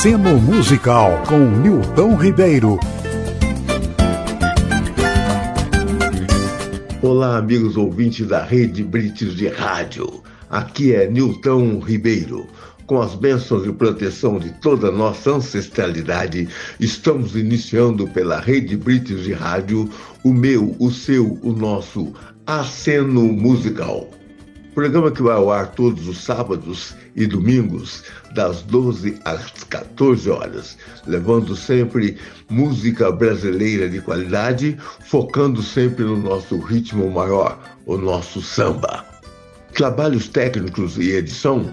Aceno Musical com Nilton Ribeiro. Olá, amigos ouvintes da Rede British de Rádio. Aqui é Nilton Ribeiro. Com as bênçãos e proteção de toda a nossa ancestralidade, estamos iniciando pela Rede British de Rádio o meu, o seu, o nosso Aceno Musical. Programa que vai ao ar todos os sábados e domingos, das 12 às 14 horas, levando sempre música brasileira de qualidade, focando sempre no nosso ritmo maior, o nosso samba. Trabalhos técnicos e edição,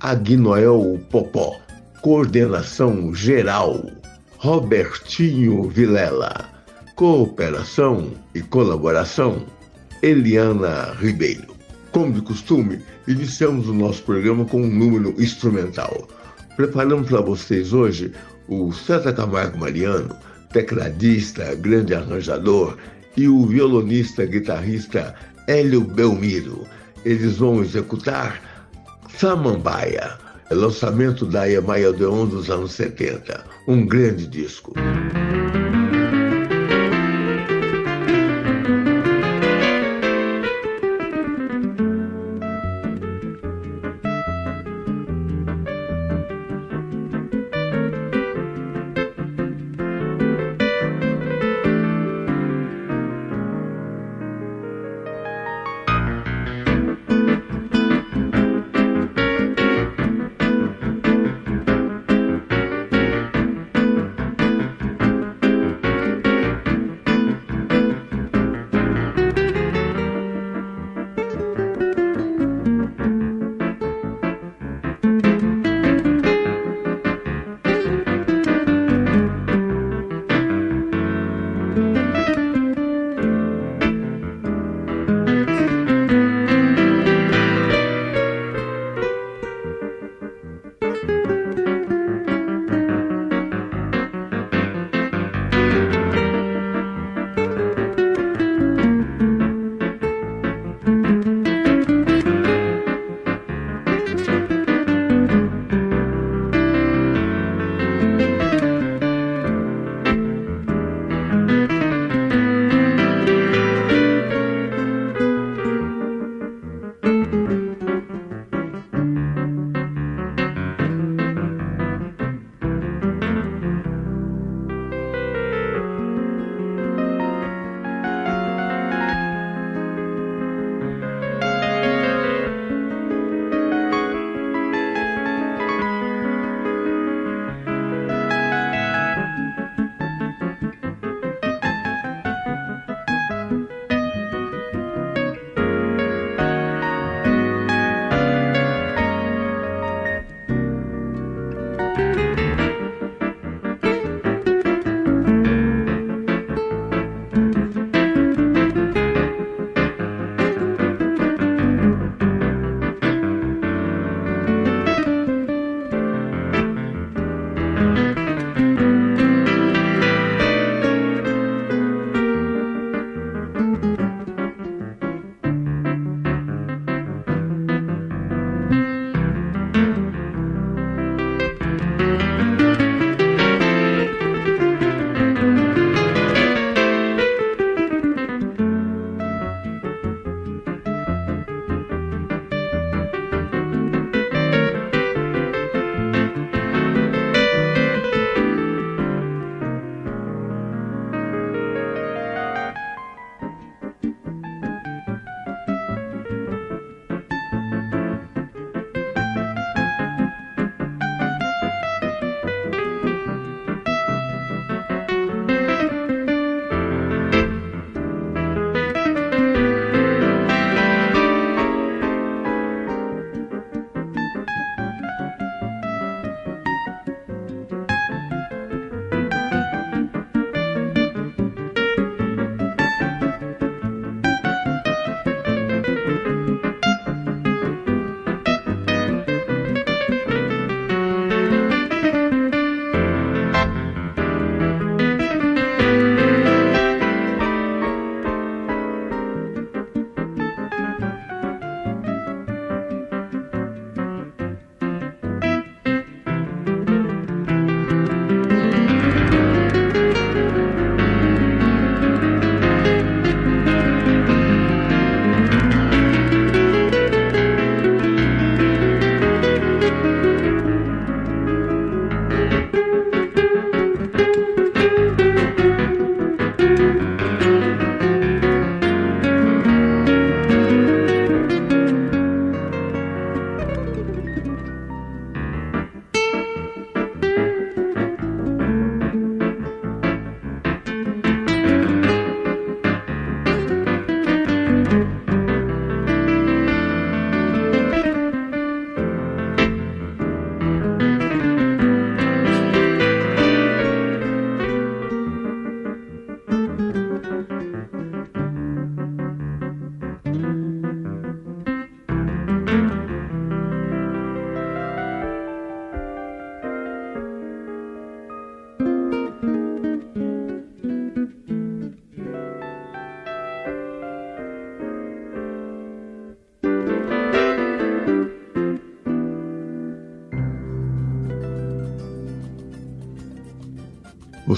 Aguinoel Popó. Coordenação geral, Robertinho Vilela. Cooperação e colaboração, Eliana Ribeiro. Como de costume, iniciamos o nosso programa com um número instrumental. Preparamos para vocês hoje o César Camargo Mariano, tecladista, grande arranjador, e o violonista guitarrista Hélio Belmiro. Eles vão executar Samambaia, lançamento da Emaia Odeon dos anos 70, um grande disco.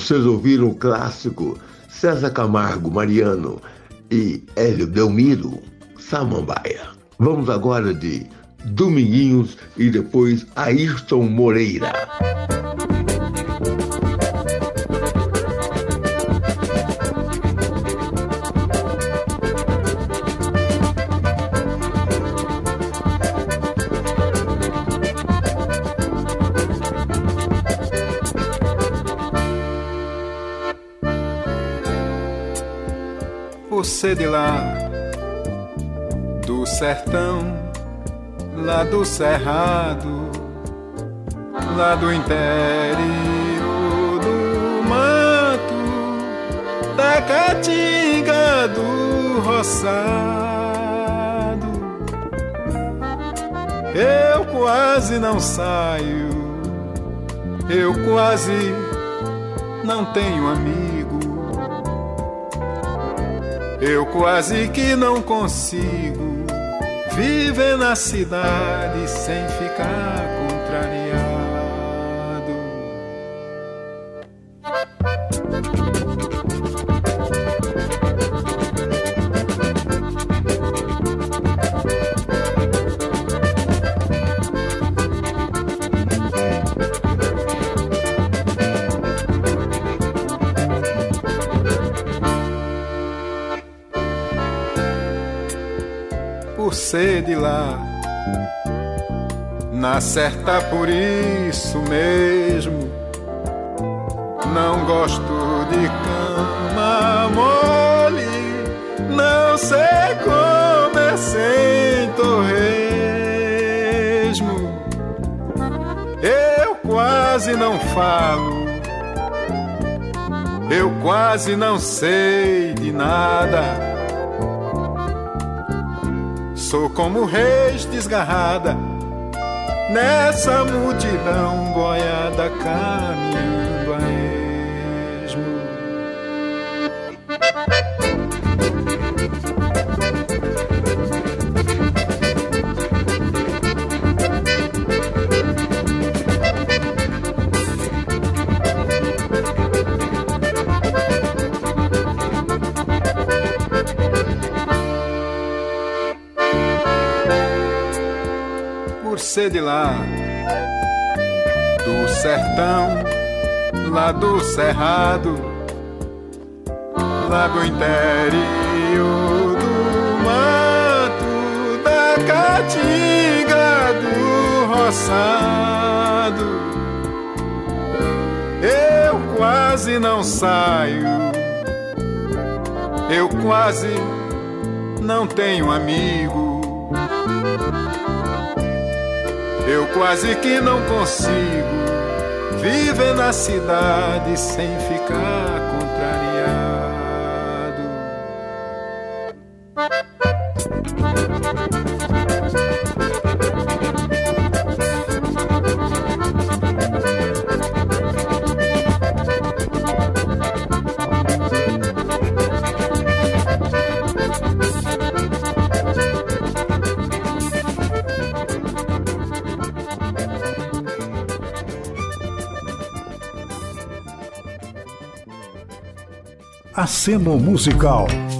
Vocês ouviram o clássico César Camargo, Mariano e Hélio Belmiro, Samambaia. Vamos agora de Dominguinhos e depois Ayrton Moreira. Do sertão, lá do cerrado, lá do interior do mato, da caatinga do roçado. Eu quase não saio, eu quase não tenho amigo. Eu quase que não consigo viver na cidade sem ficar você de lá. Na certa por isso mesmo, não gosto de cama mole, não sei comer sem torresmo. Eu quase não falo, eu quase não sei de nada como reis desgarrada nessa multidão boiada caminhando você de lá, do sertão, lá do cerrado, lá do interior do mato, da caatinga do roçado. Eu quase não saio, eu quase não tenho amigo eu quase que não consigo viver na cidade sem ficar Aceno Musical.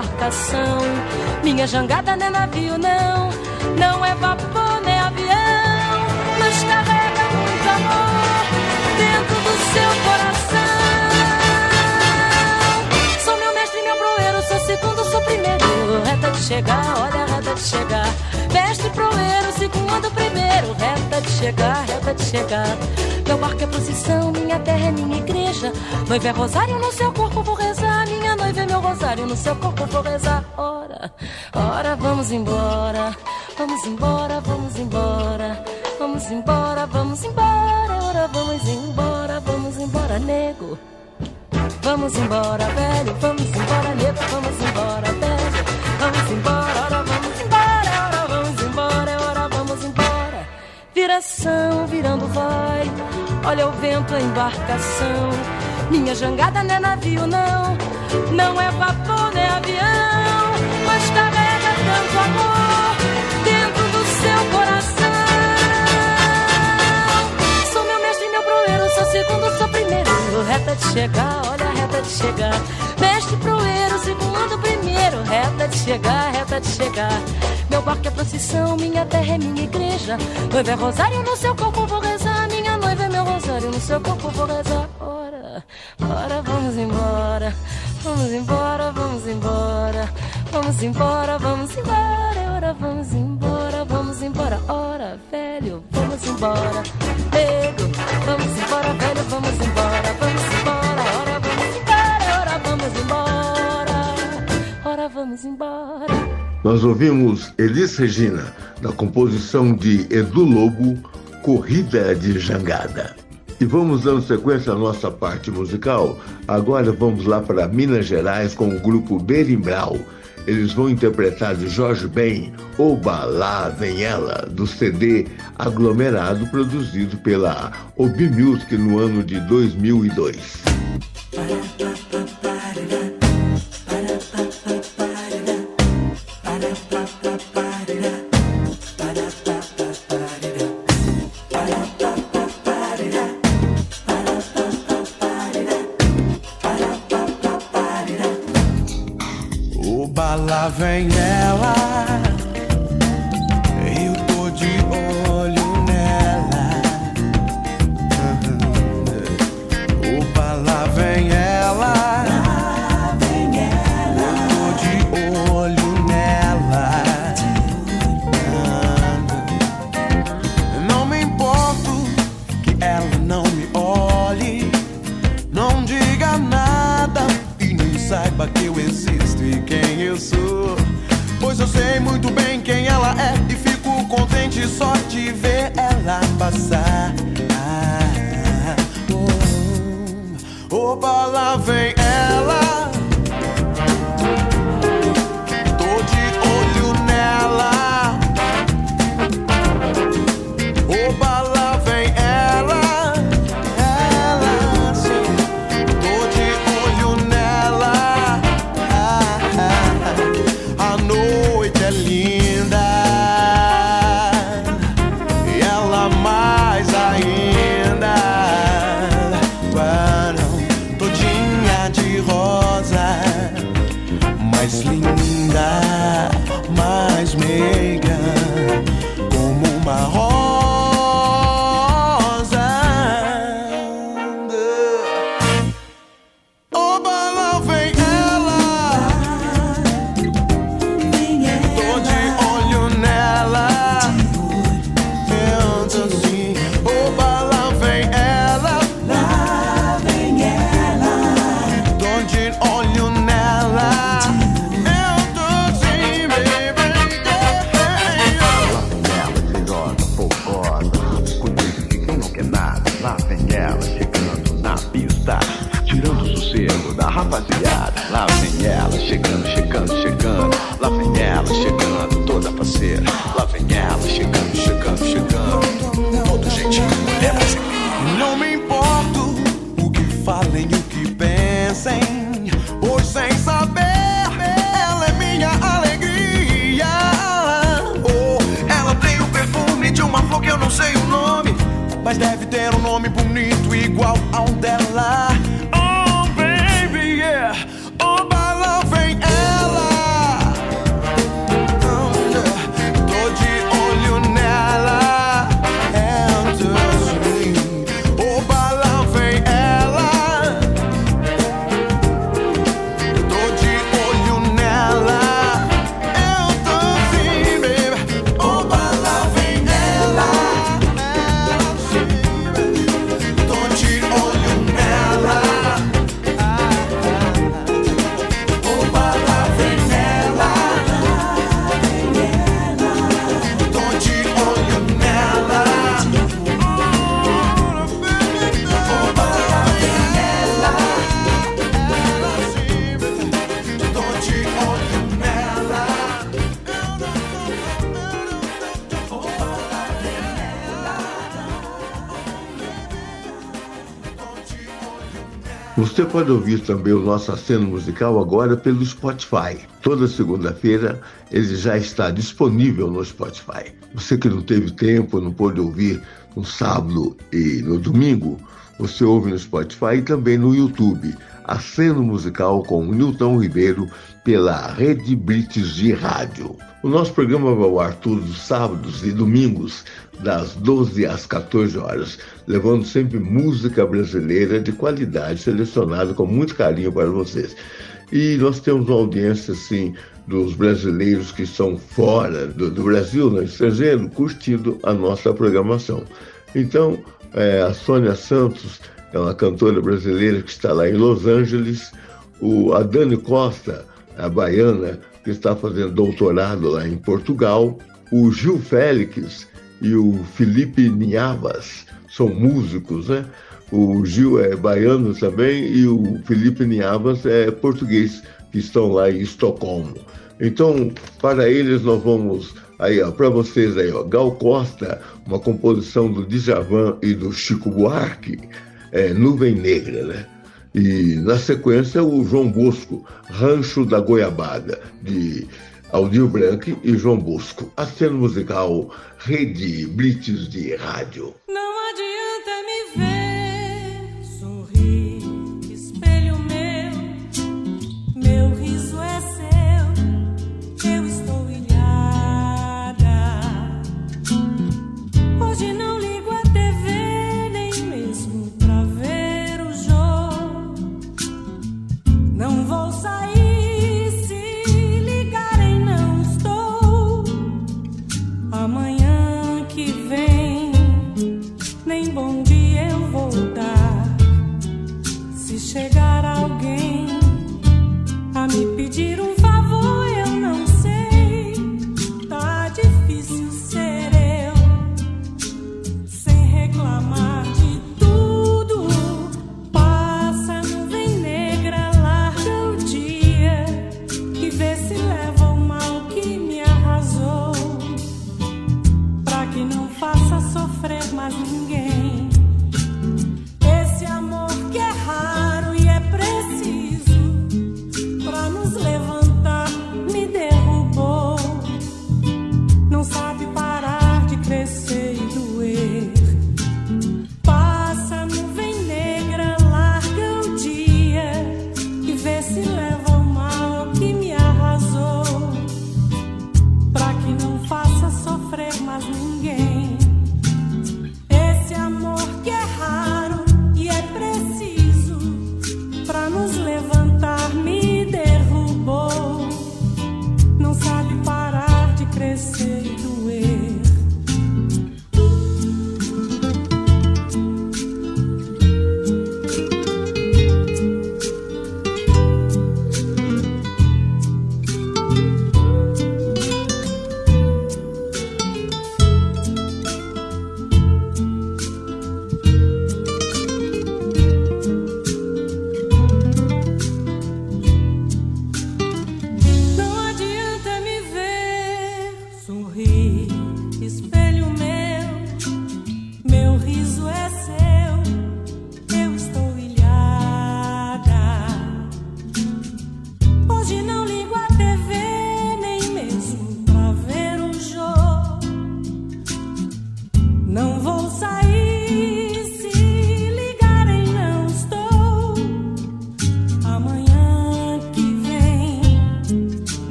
Embarcação. Minha jangada não é navio, não. Não é vapor, nem avião. Mas carrega muito amor dentro do seu coração. Sou meu mestre, meu proeiro. Sou segundo, sou primeiro. Reta de chegar, olha a reta de chegar. Mestre proeiro, segundo, primeiro. Reta de chegar, reta de chegar. Meu barco é procissão, minha terra é minha igreja. Noiva é rosário no seu corpo, vou rezar. Minha noiva é meu rosário no seu corpo, vou rezar. Ora, ora, vamos embora. Vamos embora, vamos embora. Vamos embora, vamos embora. Ora, vamos embora, vamos embora, nego. Vamos embora, velho. Vamos embora, nego. Vamos embora, velho. Vamos embora, ora, vamos embora. Ora, vamos embora, ora, vamos embora. Viração, virando vai. Olha o vento, a embarcação. Minha jangada não é navio, não. Não é vapor, nem avião. Mas carrega tanto amor dentro do seu coração. Sou meu mestre, meu proeiro. Sou segundo, sou primeiro. Reta de chegar, olha a reta de chegar. Mestre proeiro, segundo, primeiro. Reta de chegar, reta de chegar. Meu barco é procissão, minha terra é minha igreja. Noiva é rosário no seu corpo, vou rezar. No seu corpo, vou rezar. Ora, ora, vamos embora. Vamos embora, vamos embora. Vamos embora, vamos embora. Ora, vamos embora, vamos embora. Ora, velho, vamos embora. Nego, vamos embora, velho, vamos embora. Vamos embora, ora, vamos embora. Ora, vamos embora. Ora, vamos embora. Nós ouvimos Elis Regina, na composição de Edu Lobo, Corrida de Jangada. E vamos dando sequência à nossa parte musical. Agora vamos lá para Minas Gerais com o grupo Berimbau. Eles vão interpretar de Jorge Ben, Oba Lá Vem Ela, do CD Aglomerado, produzido pela Obi Music no ano de 2002. Pode ouvir também o nosso aceno musical agora pelo Spotify. Toda segunda-feira ele já está disponível no Spotify. Você que não teve tempo, não pôde ouvir no sábado e no domingo, você ouve no Spotify e também no YouTube. Aceno musical com Nilton Ribeiro pela Rede British de Rádio. O nosso programa vai ao ar todos os sábados e domingos, das 12 às 14 horas, levando sempre música brasileira de qualidade, selecionada com muito carinho para vocês. E nós temos uma audiência, assim, dos brasileiros que estão fora do, do Brasil, no estrangeiro, curtindo a nossa programação. Então, é, a Sônia Santos é uma cantora brasileira que está lá em Los Angeles, o, a Dani Costa, a baiana, que está fazendo doutorado lá em Portugal, o Gil Félix e o Felipe Niavas são músicos, né? O Gil é baiano também e o Felipe Niavas é português, que estão lá em Estocolmo. Então, para eles nós vamos aí, para vocês aí, ó, Gal Costa, uma composição do Djavan e do Chico Buarque, é, Nuvem Negra, né? E na sequência o João Bosco, Rancho da Goiabada, de Aldir Blanc e João Bosco. Aceno musical Rede Blitz de Rádio. Não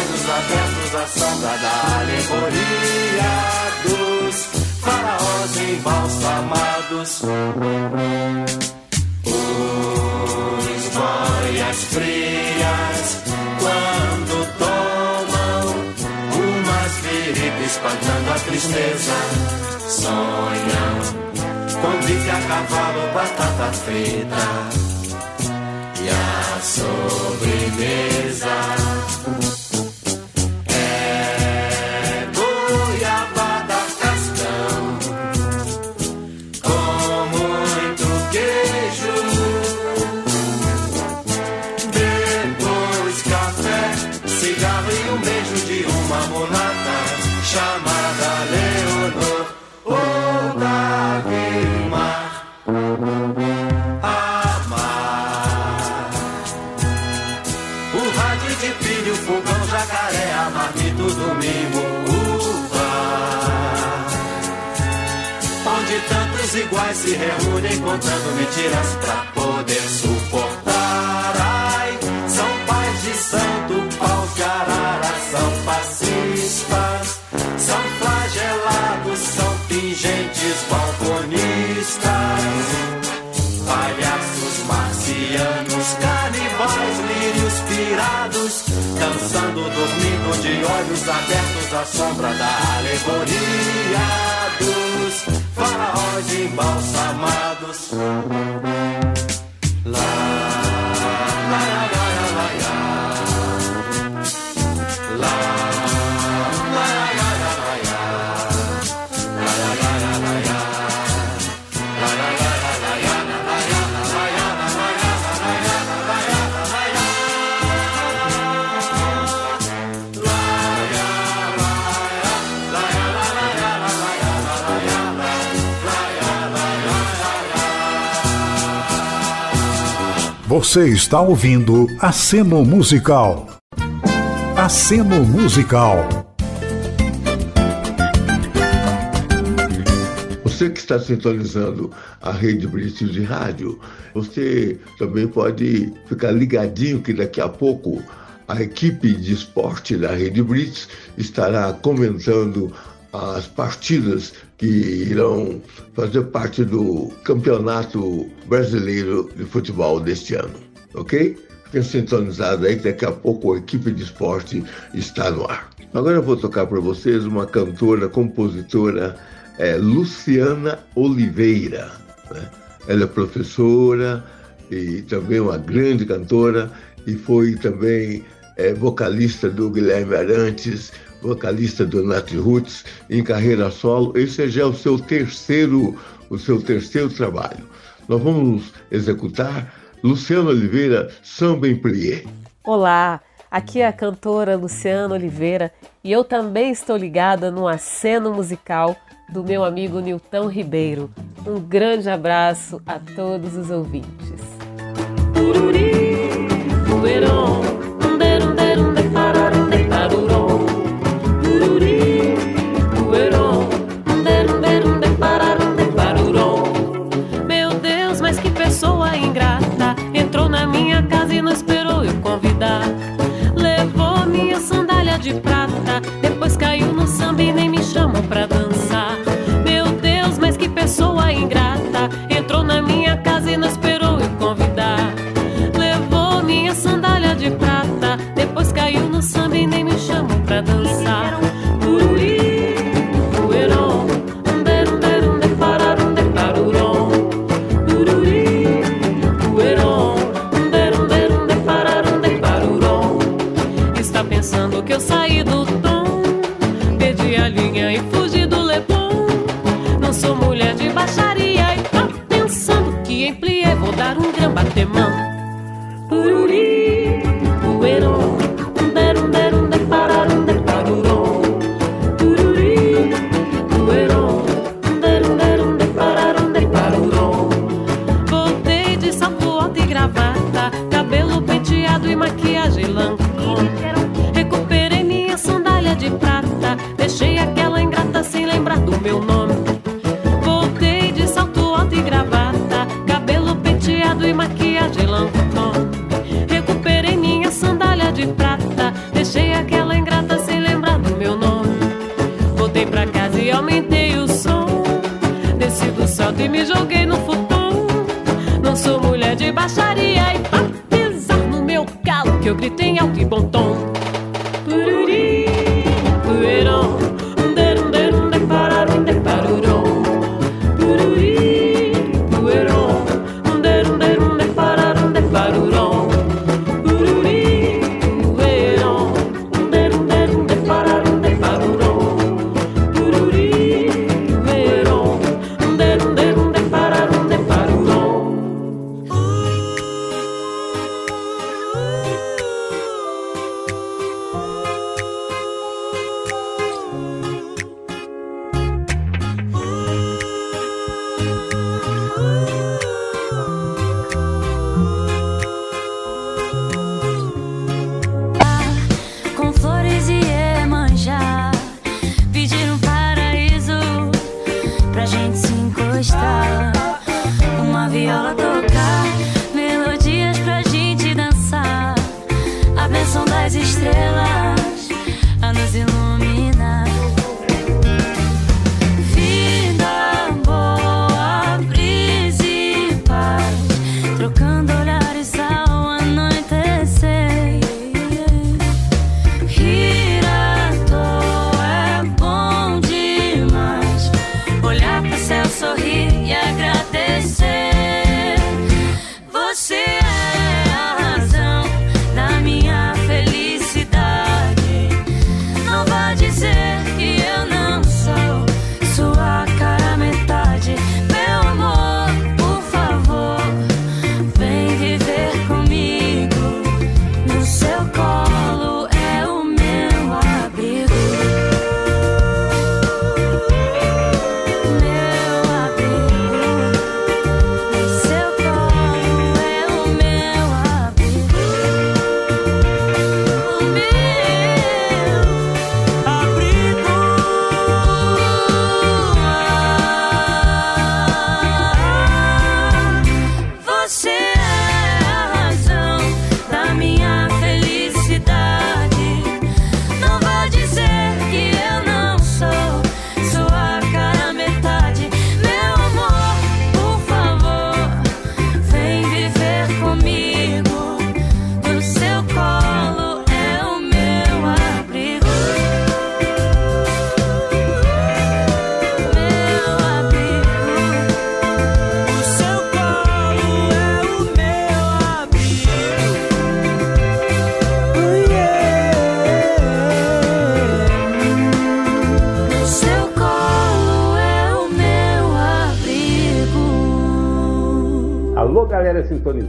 olhos abertos à sombra da alegoria dos faraós embalsamados. Os boias frias, quando tomam umas viripes espantando a tristeza, sonham com bife a cavalo, batata frita e a sobremesa. Contando mentiras pra poder suportar. Ai, são pais de santo, paus de arara, são fascistas, são flagelados, são pingentes balconistas. Palhaços marcianos, canibais, lírios pirados, dançando, dormindo de olhos abertos à sombra da alegoria dos faraós embalsamados. Lá, Você está ouvindo Aceno Musical. Aceno Musical. Você que está sintonizando a rede British de rádio, você também pode ficar ligadinho que daqui a pouco a equipe de esporte da rede British estará comentando as partidas que irão fazer parte do Campeonato Brasileiro de Futebol deste ano, ok? Fiquem sintonizados aí que daqui a pouco a equipe de esporte está no ar. Agora eu vou tocar para vocês uma cantora, compositora, é, Luciana Oliveira. Né? Ela é professora e também uma grande cantora e foi também é, vocalista do Guilherme Arantes, vocalista do Nat Roots em carreira solo. Esse já é o seu terceiro, o seu terceiro trabalho. Nós vamos executar Luciana Oliveira, Samba em Plié. Olá, aqui é a cantora Luciana Oliveira e eu também estou ligada no aceno musical do meu amigo Nilton Ribeiro. Um grande abraço a todos os ouvintes. Meu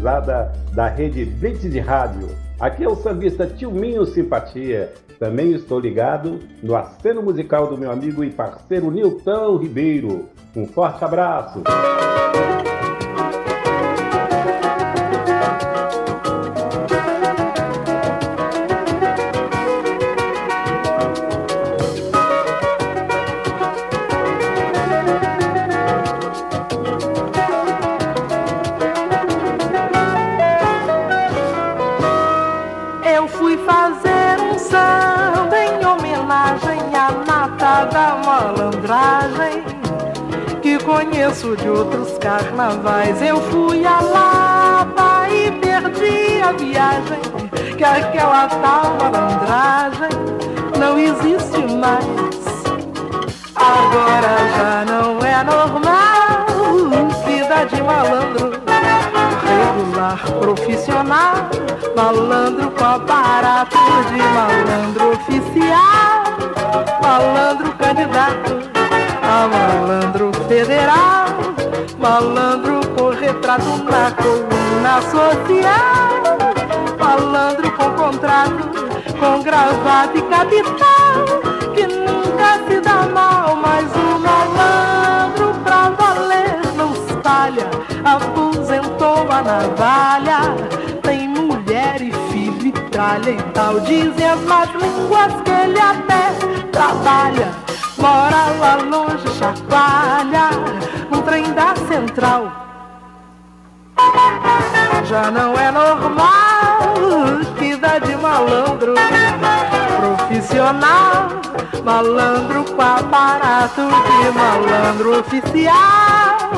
da rede Blitz de Rádio. Aqui é o sambista Tilminho Simpatia. Também estou ligado no aceno musical do meu amigo e parceiro Nilton Ribeiro. Um forte abraço! esqueço de outros carnavais. Eu fui a Lapa e perdi a viagem, que aquela tal malandragem não existe mais. Agora já não é normal, vida de malandro, regular profissional, malandro com aparato de malandro oficial, malandro candidato a malandro federal malandro com retrato na coluna social, malandro com contrato, com gravata e capital, que nunca se dá mal, mas o malandro pra valer não espalha, aposentou a navalha, tem mulher e filho e tralha. E tal, dizem as más línguas que ele até trabalha. Mora lá longe, chacoalha trem da central. Já não é normal, vida de malandro, profissional, malandro com aparato de malandro oficial,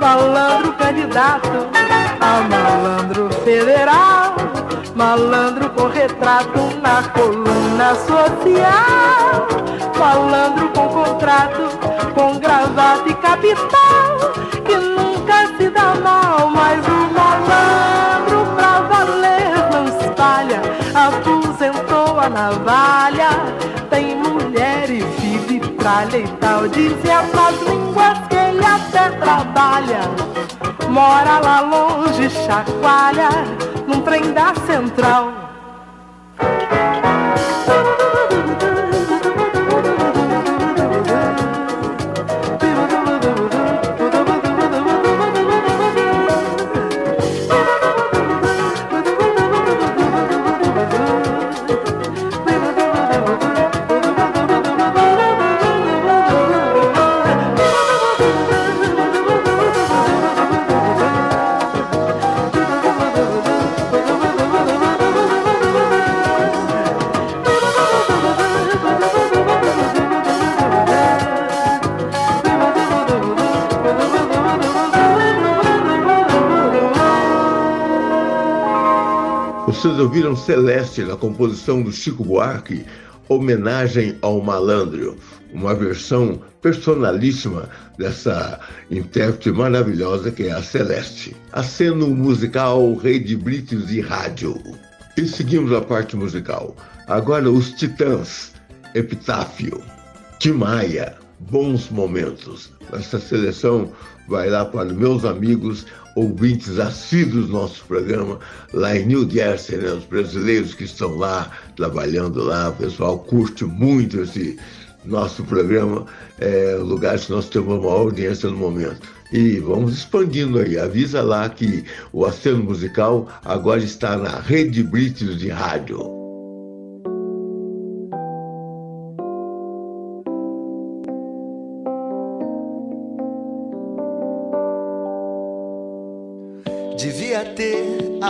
malandro candidato a malandro federal, malandro com retrato na coluna social, malandro com contrato, com gravata e capital, filho e tal, as línguas que ele até trabalha, mora lá longe, chacoalha, num trem da central. Vocês ouviram Celeste na composição do Chico Buarque, Homenagem ao Malandro, uma versão personalíssima dessa intérprete maravilhosa que é a Celeste. Aceno musical Rei de Brites e Rádio. E seguimos a parte musical. Agora os Titãs, Epitáfio, Timaya, Bons Momentos. Essa seleção vai lá para meus amigos ouvintes assíduos do nosso programa lá em New Jersey, né? os brasileiros que estão lá trabalhando lá, o pessoal curte muito esse nosso programa, é, lugares que nós temos uma audiência no momento. E vamos expandindo aí. Avisa lá que o aceno musical agora está na Rede British de Rádio.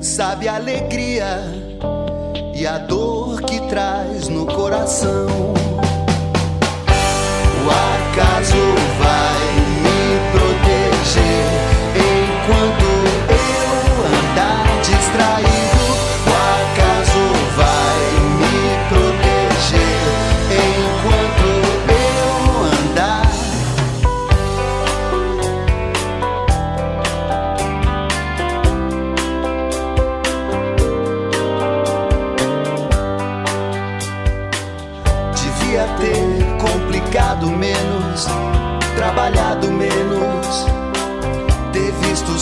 sabe a alegria e a dor que traz no coração. O acaso vai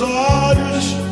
corações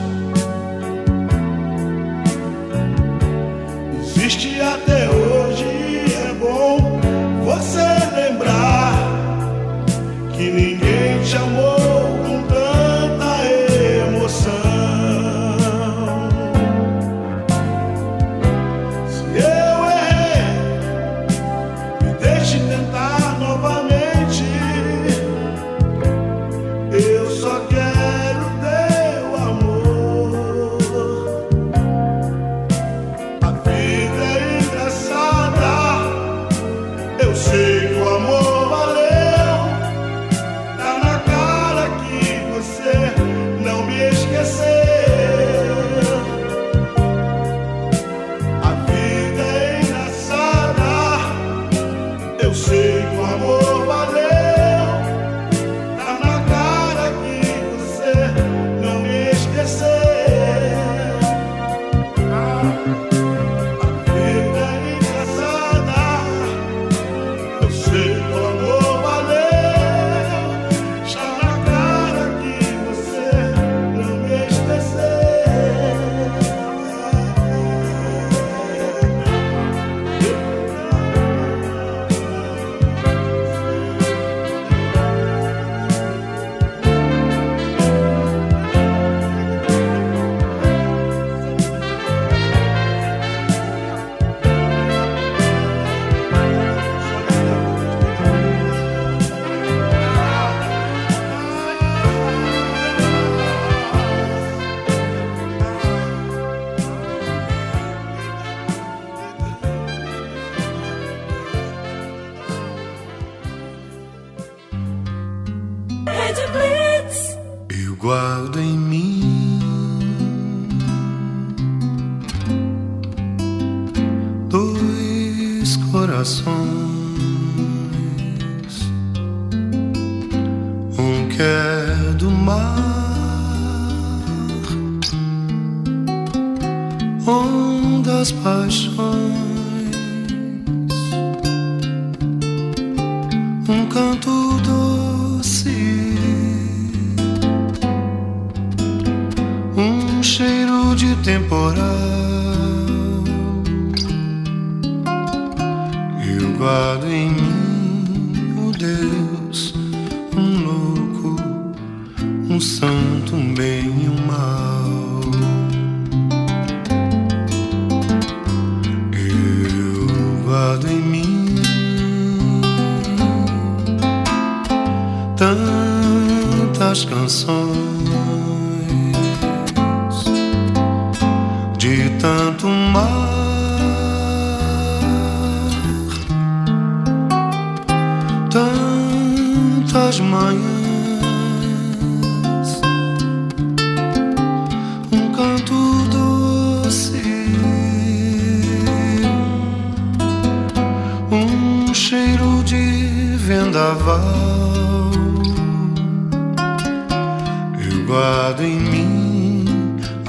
Eu guardo em mim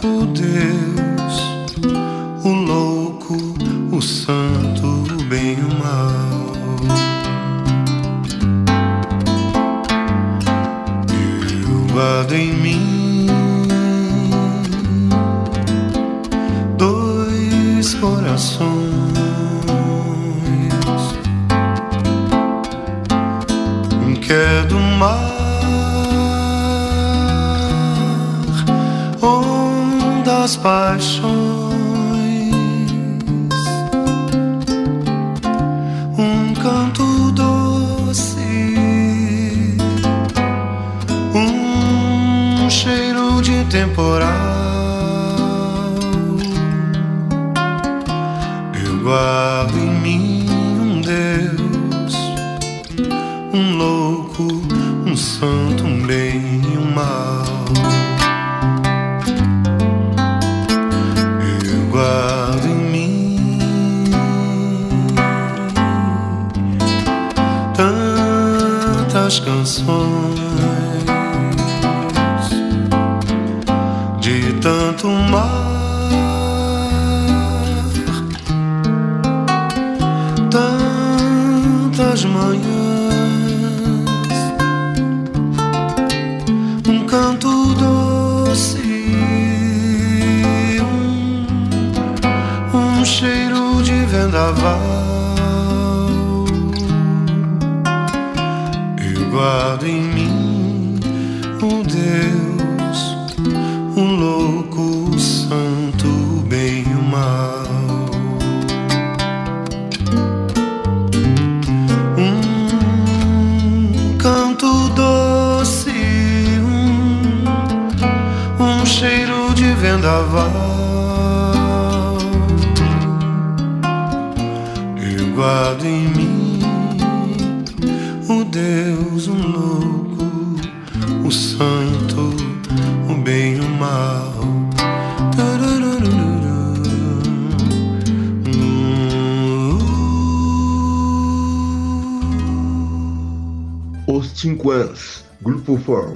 o Deus, o louco, o santo, o bem e o mal. Eu guardo em mim dois corações, 白首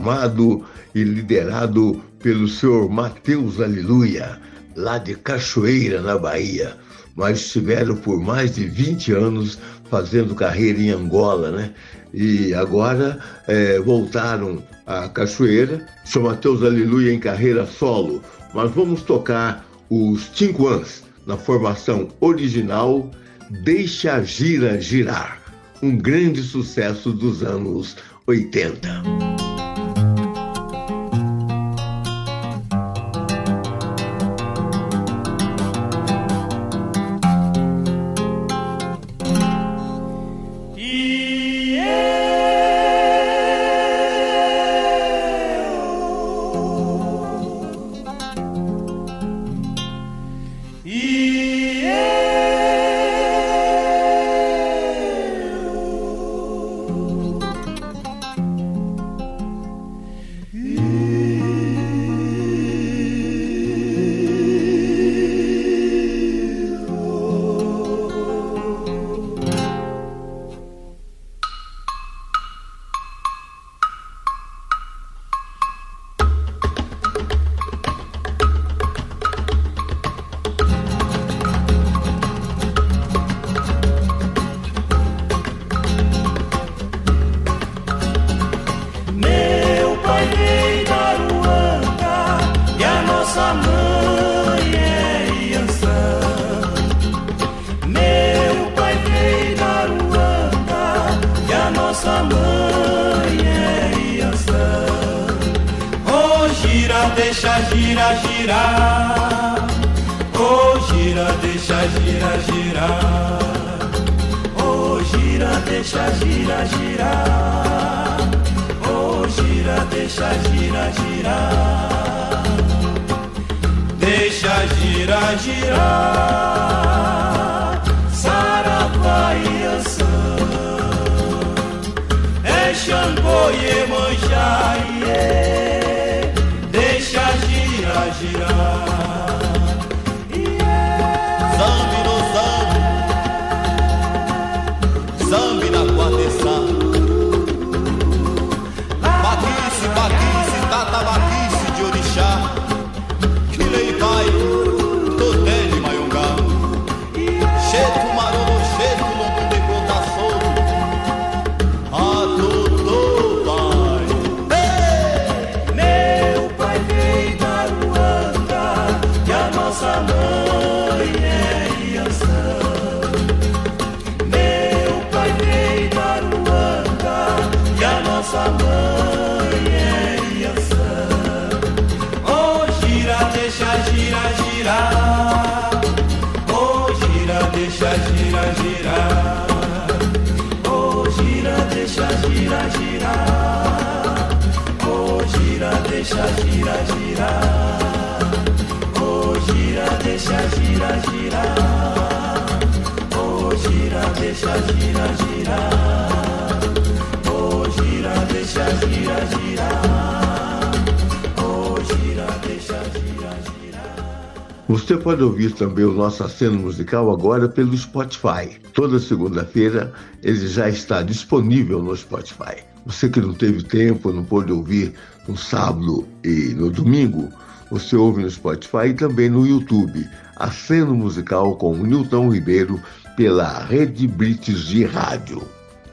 formado e liderado pelo senhor Mateus Aleluia, lá de Cachoeira, na Bahia, mas estiveram por mais de 20 anos fazendo carreira em Angola, né? E agora eh, voltaram a Cachoeira, São Mateus Aleluia em carreira solo, mas vamos tocar os Tinquans na formação original Deixa a Gira Girar, um grande sucesso dos anos 80. Nosso aceno musical agora pelo Spotify. Toda segunda-feira ele já está disponível no Spotify. Você que não teve tempo, não pôde ouvir no sábado e no domingo, você ouve no Spotify e também no YouTube. Aceno musical com Nilton Ribeiro pela Rede Brits de Rádio.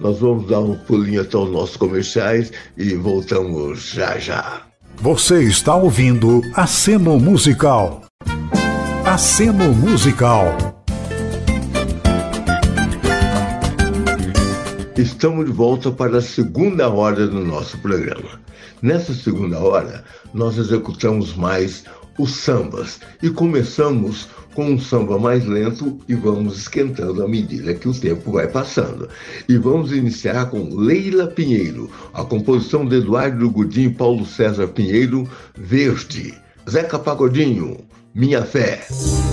Nós vamos dar um pulinho até os nossos comerciais e voltamos já já. Você está ouvindo Aceno Musical. Aceno Musical. Estamos de volta para a segunda hora do nosso programa. Nessa segunda hora, nós executamos mais os sambas e começamos com um samba mais lento e vamos esquentando à medida que o tempo vai passando. E vamos iniciar com Leila Pinheiro, a composição de Eduardo Godinho e Paulo César Pinheiro, Verde. Zeca Pagodinho, Minha Fé.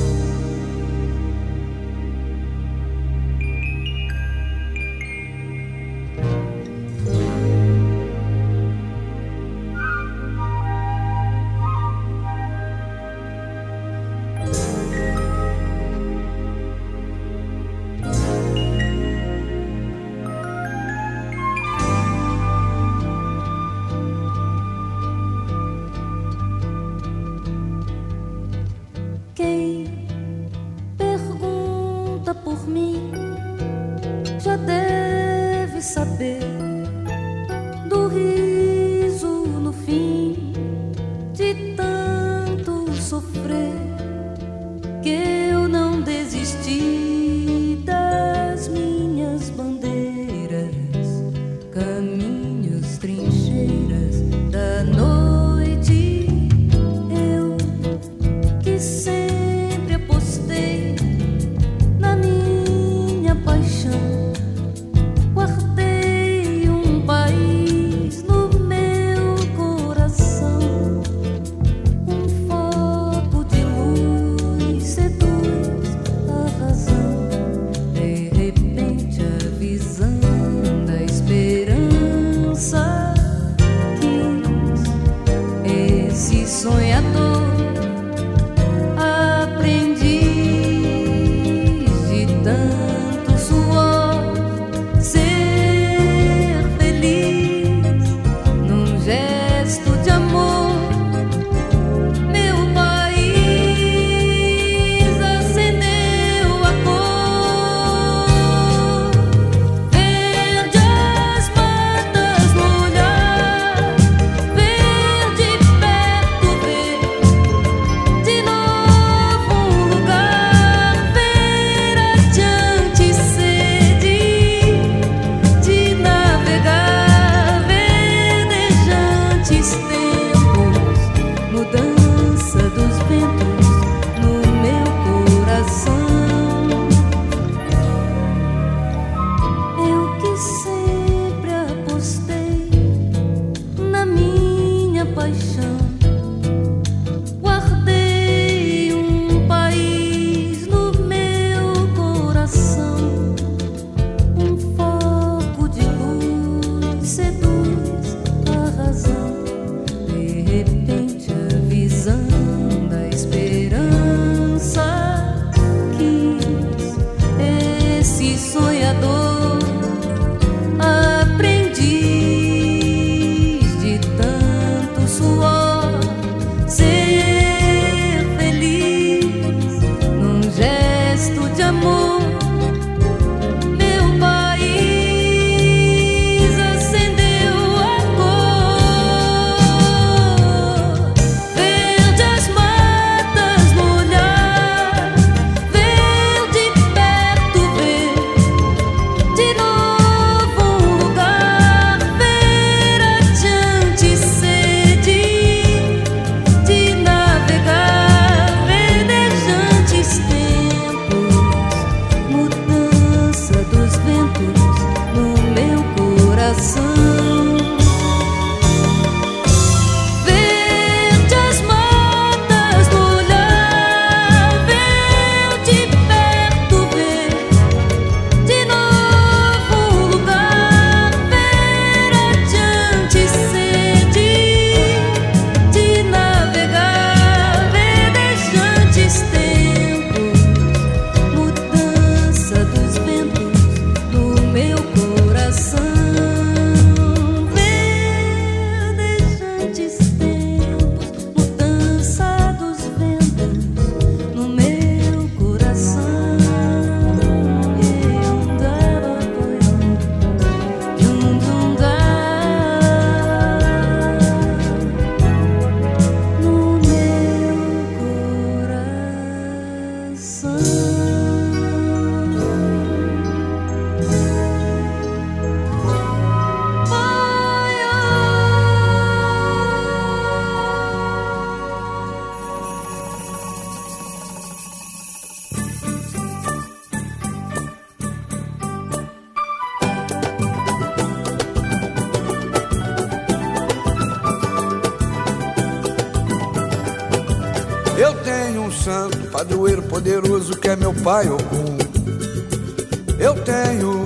Eu tenho.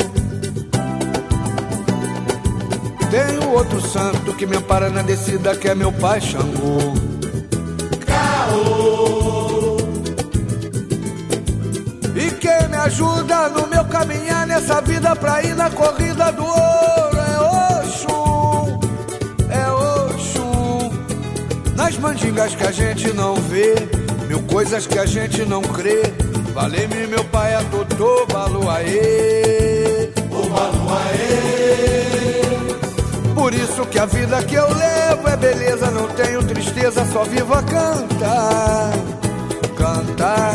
Tenho outro santo que me ampara na descida, que é meu pai Xangô. Caô. E quem me ajuda no meu caminhar nessa vida pra ir na corrida do ouro é Oxum, é Oxum. Nas mandingas que a gente não vê, mil coisas que a gente não crê. Valei-me meu pai a Totô Baluaê O Baluaê Por isso que a vida que eu levo é beleza Não tenho tristeza, só vivo a cantar. Cantar.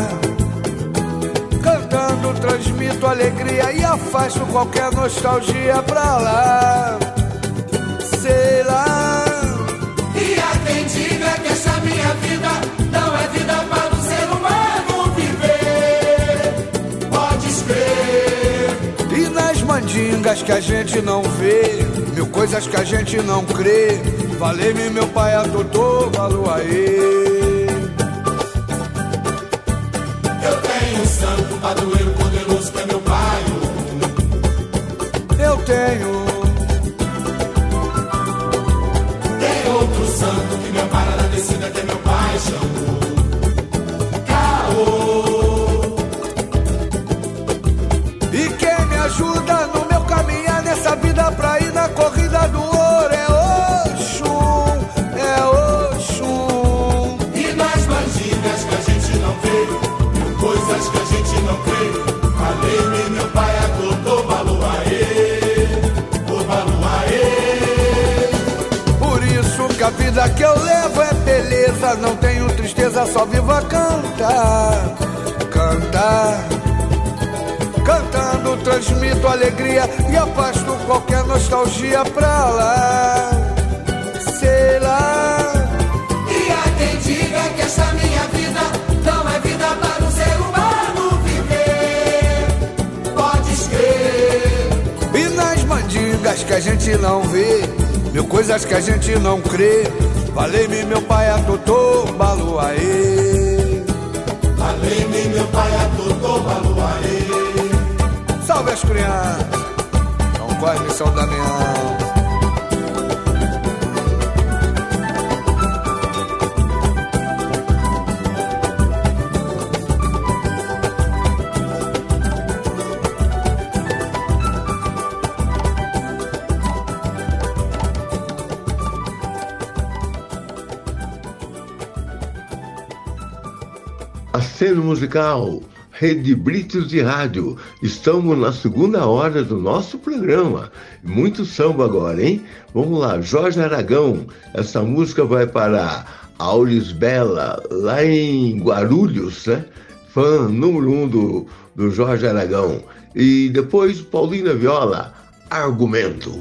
Cantando transmito alegria E afasto qualquer nostalgia pra lá mandingas que a gente não vê, mil coisas que a gente não crê. Valei-me meu pai a Totô Baluaê. Eu tenho um santo padroeiro poderoso que é meu pai Eu tenho, vida que eu levo é beleza, não tenho tristeza, só vivo a cantar, cantar. Cantando transmito alegria e afasto qualquer nostalgia pra lá. Sei lá. E há quem diga que essa minha vida Não é vida para o ser humano viver Podes crer E nas mandingas que a gente não vê, Mil coisas que a gente não crê. Valei-me meu pai a Totô, Baluaê. Valei-me meu pai a Totô, Baluaê. Salve as crianças. Não corre, São Damião. Aceno Musical, Rede Britos de Rádio. Estamos na segunda hora do nosso programa. Muito samba agora, hein? Vamos lá, Jorge Aragão. Essa música vai para Auris Bela, lá em Guarulhos, né? Fã número um do, do Jorge Aragão. E depois Paulina Viola, Argumento.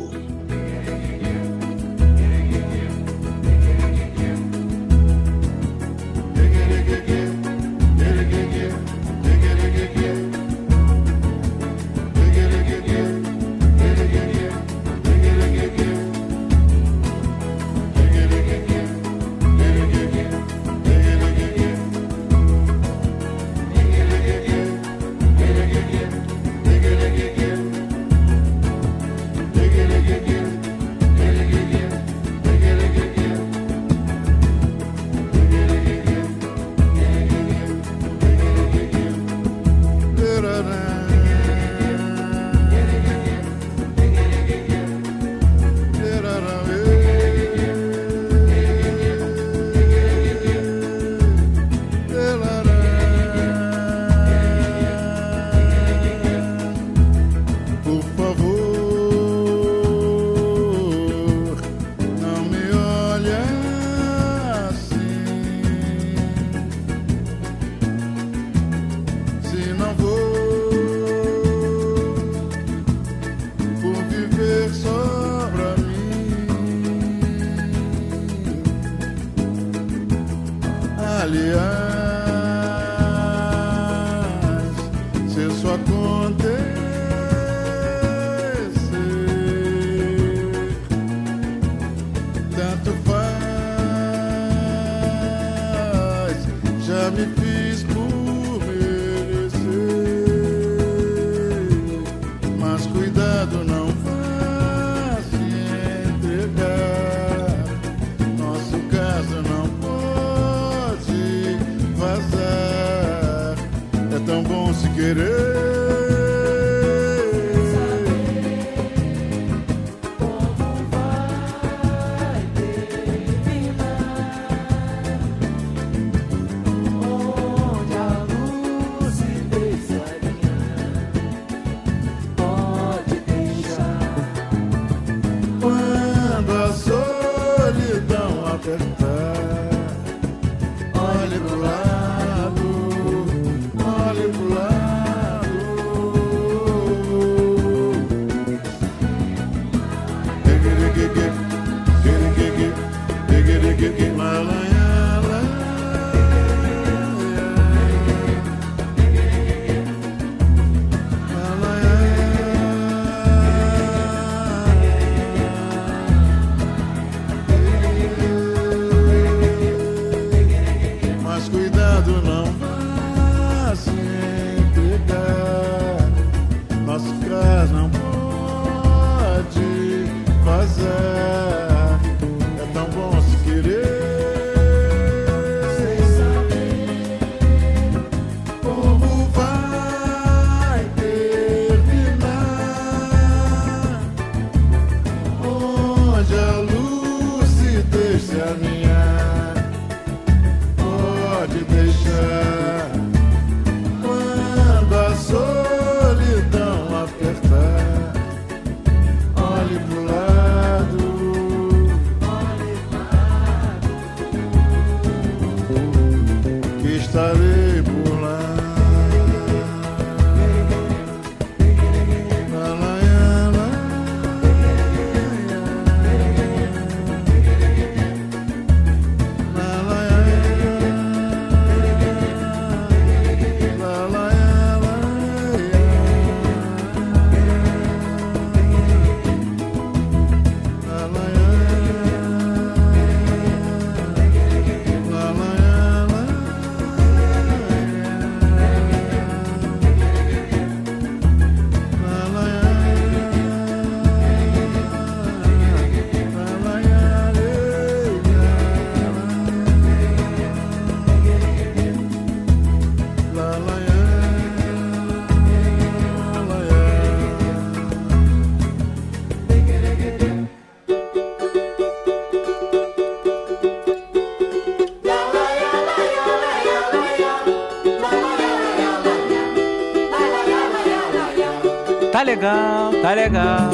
Legal, tá legal,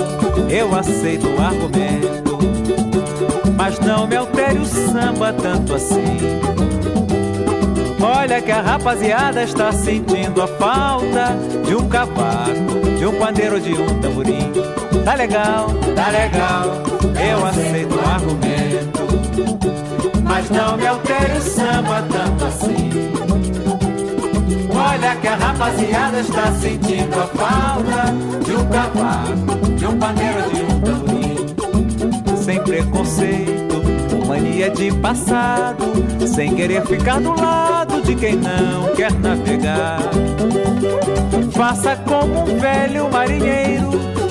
eu aceito o argumento. Mas não me altere o samba tanto assim. Olha que a rapaziada está sentindo a falta de um cavaco, de um pandeiro, de um tamborim. Tá legal, tá legal, eu aceito o argumento. Mas não me altere o samba tanto assim. Olha que a rapaziada está sentindo a falta de um cavaco, de um pandeiro, de um tamborim. Sem preconceito, mania de passado, sem querer ficar do lado de quem não quer navegar. Faça como um velho marinheiro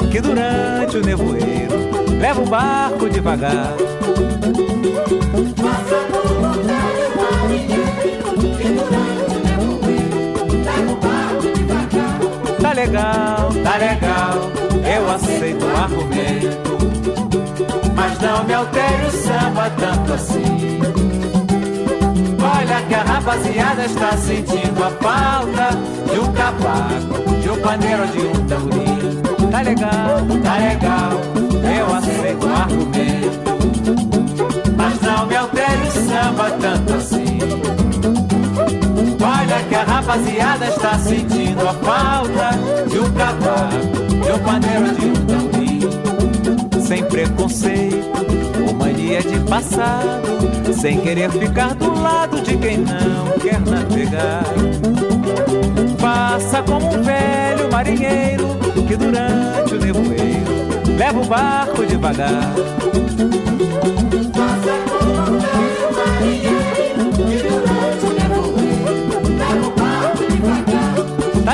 que durante o nevoeiro leva o barco devagar. Faça como um velho marinheiro que durante Tá legal, tá legal, eu aceito o argumento. Mas não me altere o samba tanto assim. Olha que a rapaziada está sentindo a falta de um cavaco, de um pandeiro, de um tamborim. Tá legal, tá legal, eu aceito o argumento. Mas não me altere o samba tanto assim. Que a rapaziada está sentindo a falta de um cavaco, de um pandeiro, de um tamborim. Sem preconceito ou mania de passado, sem querer ficar do lado de quem não quer navegar. Faça como um velho marinheiro que durante o nevoeiro leva o barco devagar.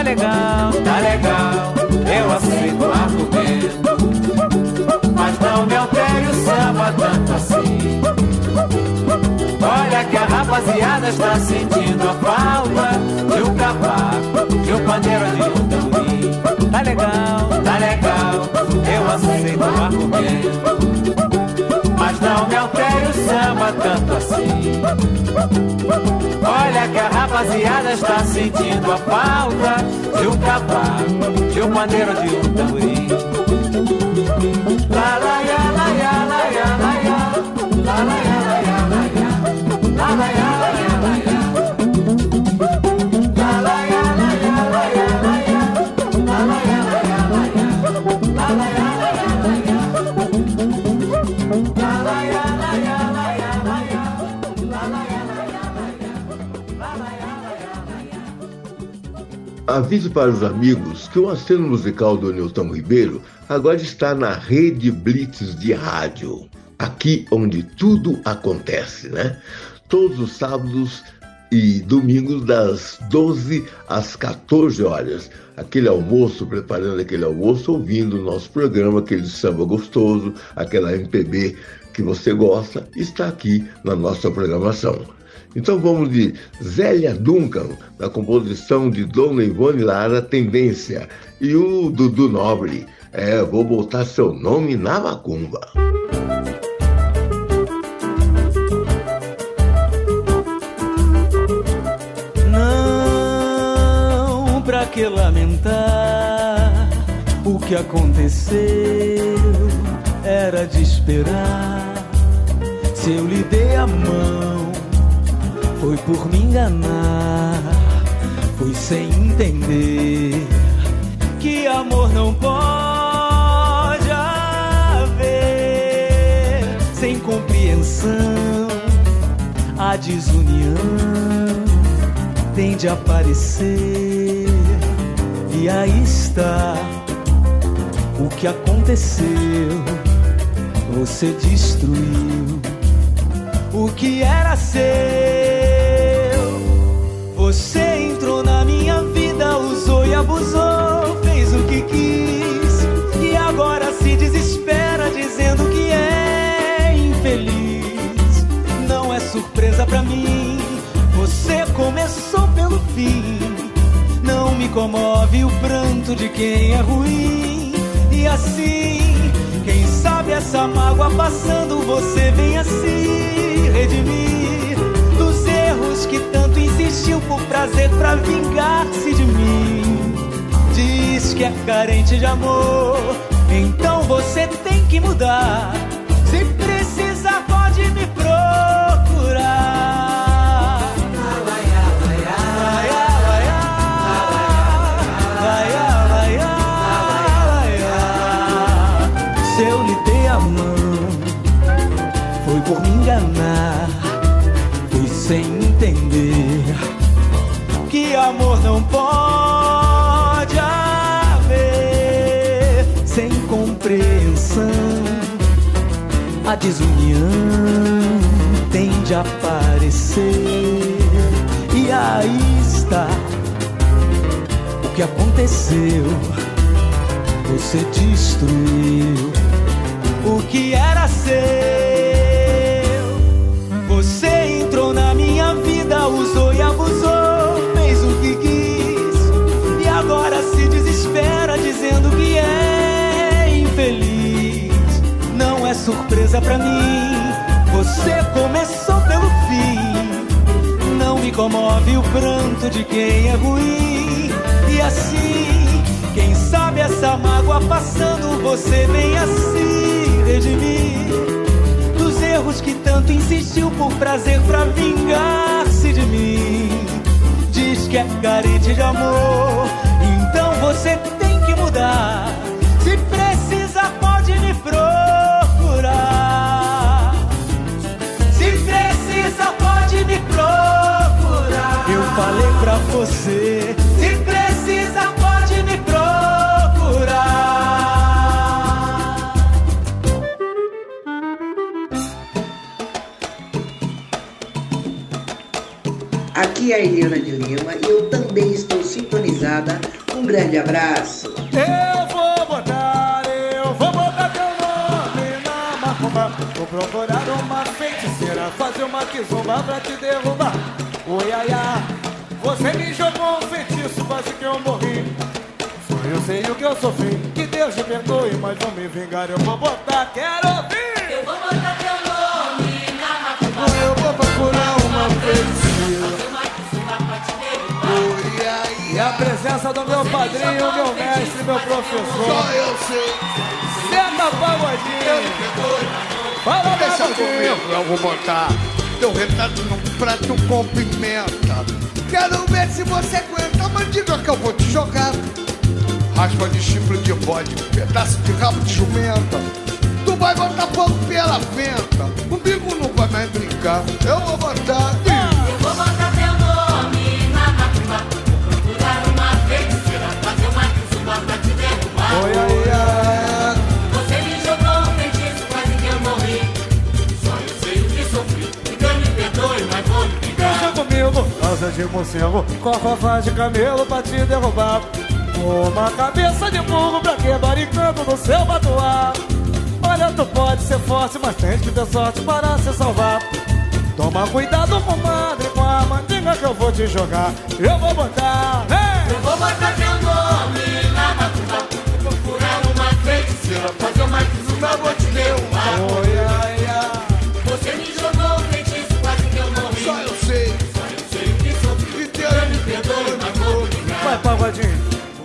Legal, tá legal, eu aceito argumento. Mas não me altere o samba tanto assim. Olha que a rapaziada está sentindo a falta de um cavaco, de um pandeiro, de um tamborim. Tá legal, tá legal, eu aceito argumento. Mas não me altere o samba tanto assim. Olha que a rapaziada está sentindo a falta de um cavaco, de um pandeiro, de um tamborim. La la ya la ya la ya la ya la ya, la la ya Aviso para os amigos que o aceno musical do Nilton Ribeiro agora está na rede Blitz de rádio, aqui onde tudo acontece, né? Todos os sábados e domingos das 12 às 14 horas. Aquele almoço, preparando aquele almoço, ouvindo o nosso programa, aquele samba gostoso, aquela MPB que você gosta, está aqui na nossa programação. Então vamos de Zélia Duncan, na composição de Dona Ivone Lara, Tendência, e o Dudu Nobre, é, vou botar seu nome na macumba. Não, pra que lamentar o que aconteceu? Era de esperar. Se eu lhe dei a mão, foi por me enganar, foi sem entender que amor não pode haver sem compreensão. A desunião tem de aparecer, e aí está o que aconteceu. Você destruiu o que era seu. Você entrou na minha vida, usou e abusou, fez o que quis e agora se desespera dizendo que é infeliz. Não é surpresa pra mim, você começou pelo fim. Não me comove o pranto de quem é ruim e assim. Quem sabe essa mágoa passando, você venha se redimir erros que tanto insistiu por prazer pra vingar-se de mim. Diz que é carente de amor. Então você tem que mudar. Desunião tende a aparecer, e aí está o que aconteceu. Você destruiu o que era seu. Surpresa pra mim, você começou pelo fim. Não me comove o pranto de quem é ruim e assim, quem sabe essa mágoa passando, você venha se redimir dos erros que tanto insistiu por prazer pra vingar-se de mim. Diz que é carente de amor, então você tem que mudar. Falei pra você. Se precisa, pode me procurar. Aqui é a Eliana de Lima e eu também estou sintonizada. Um grande abraço. Eu vou botar, eu vou botar teu nome na macumba. Vou procurar uma feiticeira, fazer uma kizumba pra te derrubar. Oi, ai, ai, você me jogou um feitiço, quase que eu morri. Só eu sei o que eu sofri, que Deus me perdoe, mas vou me vingar. Eu vou botar, quero ouvir. Eu vou botar teu nome na macumba. Eu vou procurar uma feiticeira. E a presença do meu padrinho, meu mestre, meu professor. Só eu sei. Senta pagodinho. Fala, Deixa pagodinho. comigo, eu vou botar teu retrato num prato com pimenta. Quero ver se você aguenta a mandiga que eu vou te jogar. Raspa de chifre de bode, pedaço de rabo de jumenta. Tu vai botar fogo pela venta. Comigo não vai mais brincar. Eu vou botar. Asa de morcego, corcová de camelo pra te derrubar. Uma cabeça de burro pra quebrar encanto no seu batuá. Olha, tu pode ser forte, mas tens que ter sorte para se salvar. Toma cuidado, comadre, com a mandinga que eu vou te jogar. Eu vou botar, hey! Eu vou botar teu nome na. Vou procurar uma feiticeira, fazer uma kizumba, vou te derrubar.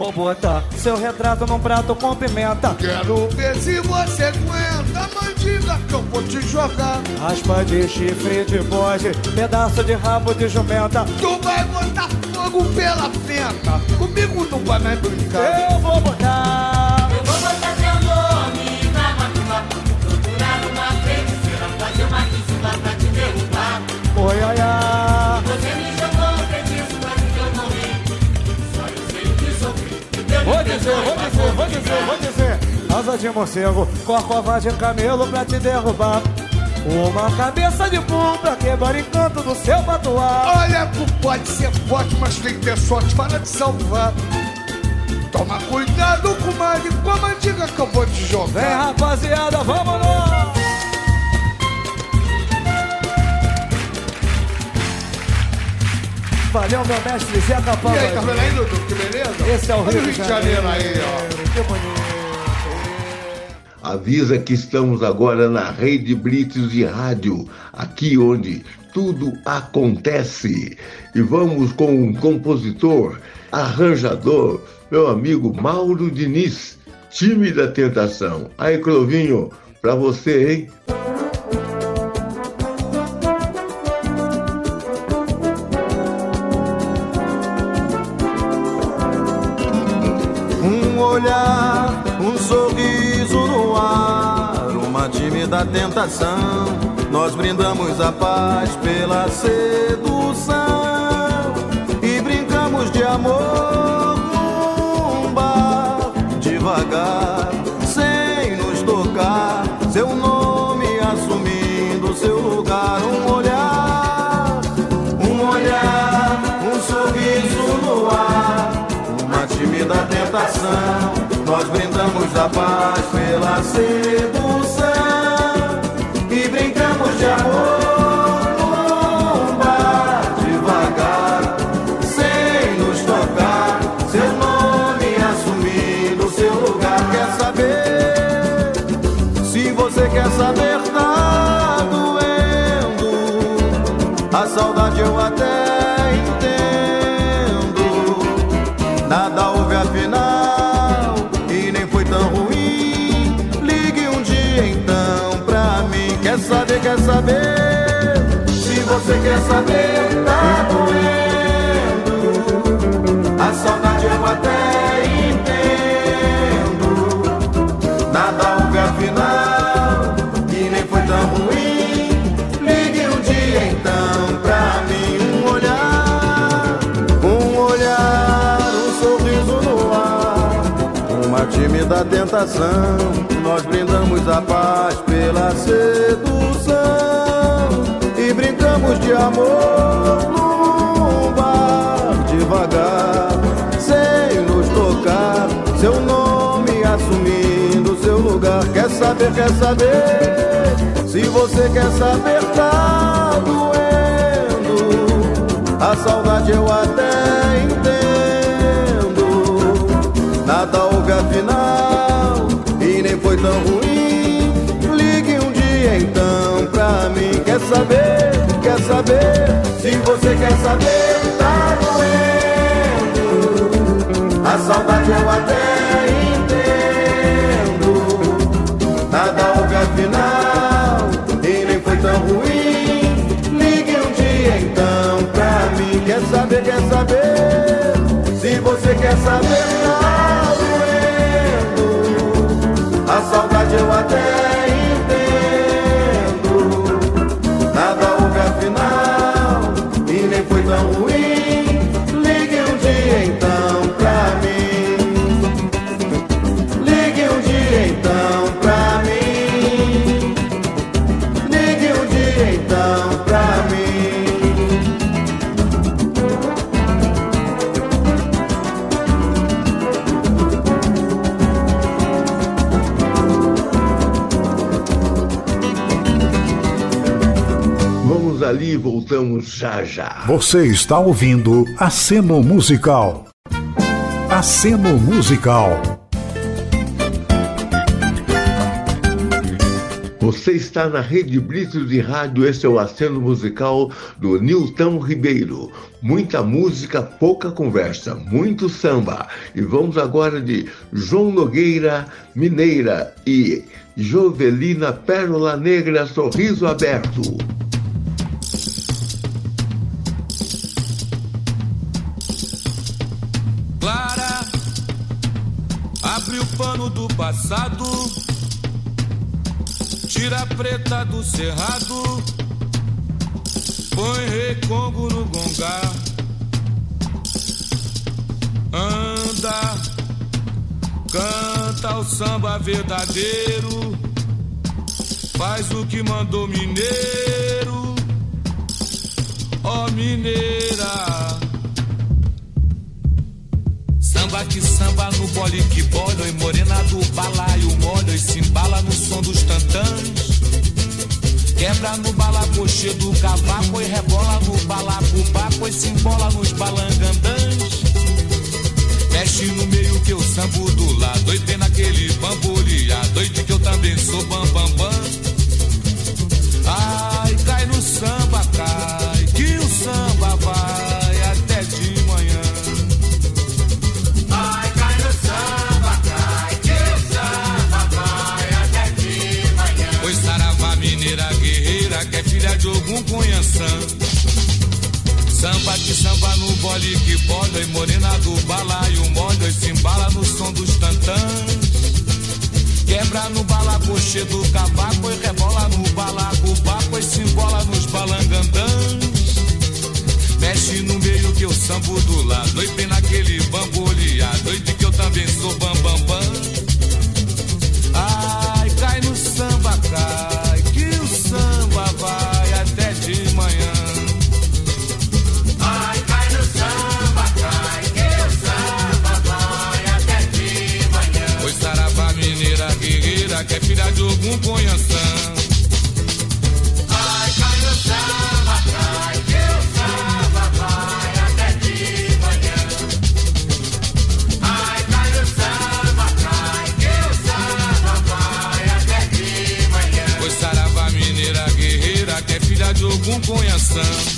Vou botar seu retrato num prato com pimenta. Quero ver se você aguenta mandiga que eu vou te jogar. Raspa de chifre de bode, pedaço de rabo de jumenta. Tu vai botar fogo pela venta. Comigo não vai mais brincar. Eu vou botar. Eu vou botar teu nome na. Vou procurar uma feiticeira, fazer uma kizumba pra te derrubar. Oi, ai, ai. Vou dizer, vou dizer, vou dizer, vou dizer. Asa de morcego, corcová de camelo pra te derrubar. Uma cabeça de burro pra quebrar encanto do seu batuá. Olha, tu pode ser forte, mas tem que ter sorte para te salvar. Toma cuidado, comadre, com a mandiga que eu vou te Vem, jogar. rapaziada, vamos lá! Valeu, meu mestre Zeca E aí, tá vendo aí, Dudu? Que beleza? Esse é o Olha Rio, de Janeiro aí, ó. Que bonito. avisa que estamos agora na rede Brits de rádio, aqui onde tudo acontece. E vamos com um compositor, arranjador, meu amigo Mauro Diniz, time da tentação. Aí, Clovinho, pra você, hein? Nós brindamos a paz pela sedução e brincamos de amor num bar devagar, sem nos tocar. Seu nome assumindo seu lugar, um olhar, um olhar, um sorriso no ar uma tímida tentação. Nós brindamos a paz pela sedução você quer saber, tá doendo. A saudade eu até entendo. Nada houve afinal e nem foi tão ruim. Ligue um dia então pra mim. Um olhar, um olhar, um sorriso no ar, uma tímida tentação. Nós brindamos a paz pela sedução de amor num bar devagar, sem nos tocar. Seu nome assumindo seu lugar. Quer saber, quer saber? Se você quer saber, tá doendo. A saudade eu até entendo. Nada houve afinal e nem foi tão ruim. Ligue um dia então pra mim. Quer saber? Saber? Se você quer saber, tá doendo. A saudade eu até entendo. Nada houve afinal e nem foi tão ruim. Ligue um dia então pra mim. Quer saber? Quer saber? Se você quer saber, tá voltamos já já. Você está ouvindo Aceno Musical. Aceno Musical. Você está na Rede Brito de Rádio, esse é o aceno musical do Nilton Ribeiro. Muita música, pouca conversa, muito samba. E vamos agora de João Nogueira Mineira e Jovelina Pérola Negra Sorriso Aberto. Pano do passado, tira a preta do cerrado, põe recongo no gongar, anda, canta o samba verdadeiro, faz o que mandou mineiro, ó mineira. Samba que samba no bole que bola, e morena do balaio molha e se embala no som dos tantãs. Quebra no balacoche do cavaco e rebola no balacubaco e se embola nos balangandãs. Mexe no meio que eu sambo do lado, doide naquele bamboleado, doide que eu também sou bam bam bam. Ai, cai no samba, cai, filha de algum conhaçã. Samba que samba no bole que bola e morena do balaio molha e se embala no som dos tantãs. Quebra no balacoche do cavaco e rebola no balaco baco e se embola nos balangandãs. Mexe no meio que eu sambo do lado bem naquele bamboleado. Doide que eu também sou bam bam bam. Ai, cai no samba, cai, é filha de algum conhação.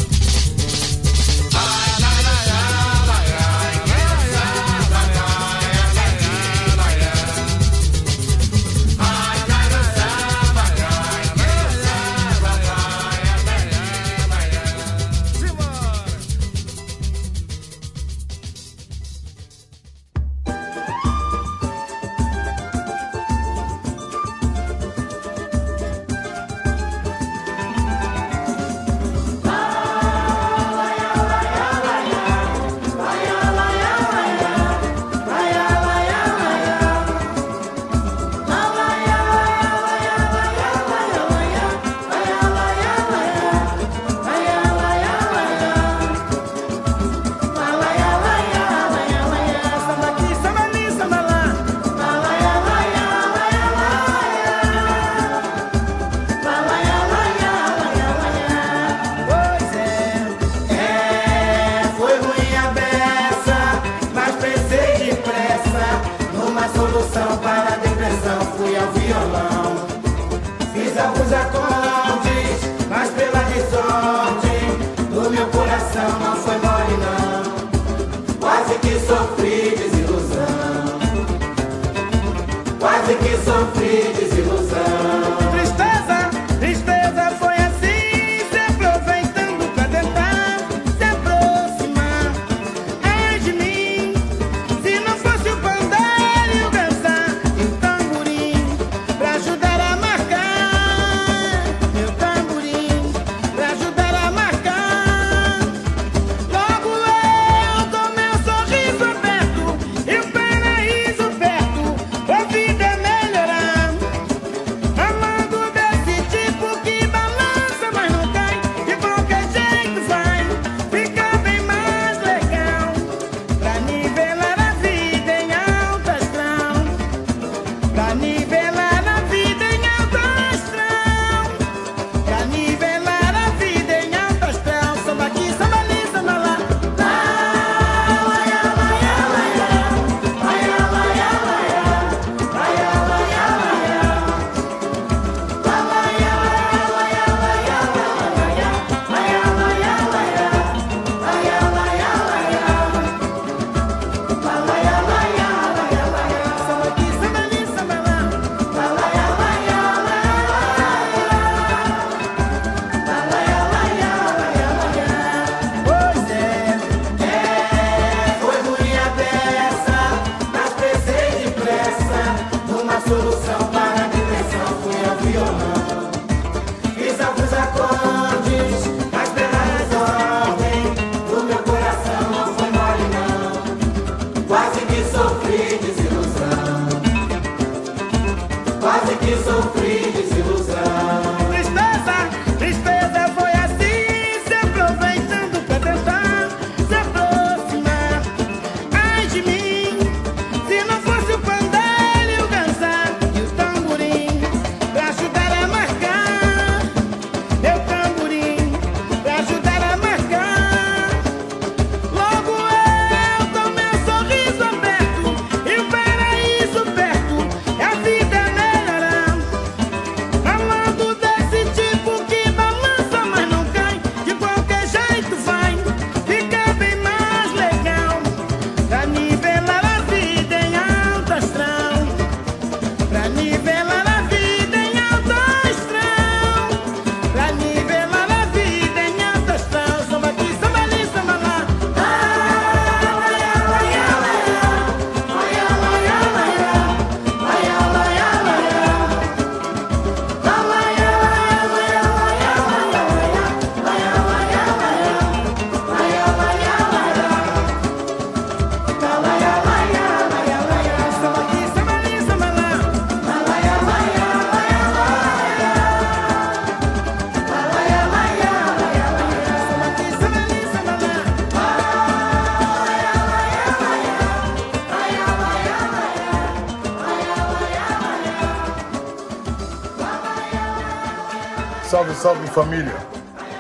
Salve, família.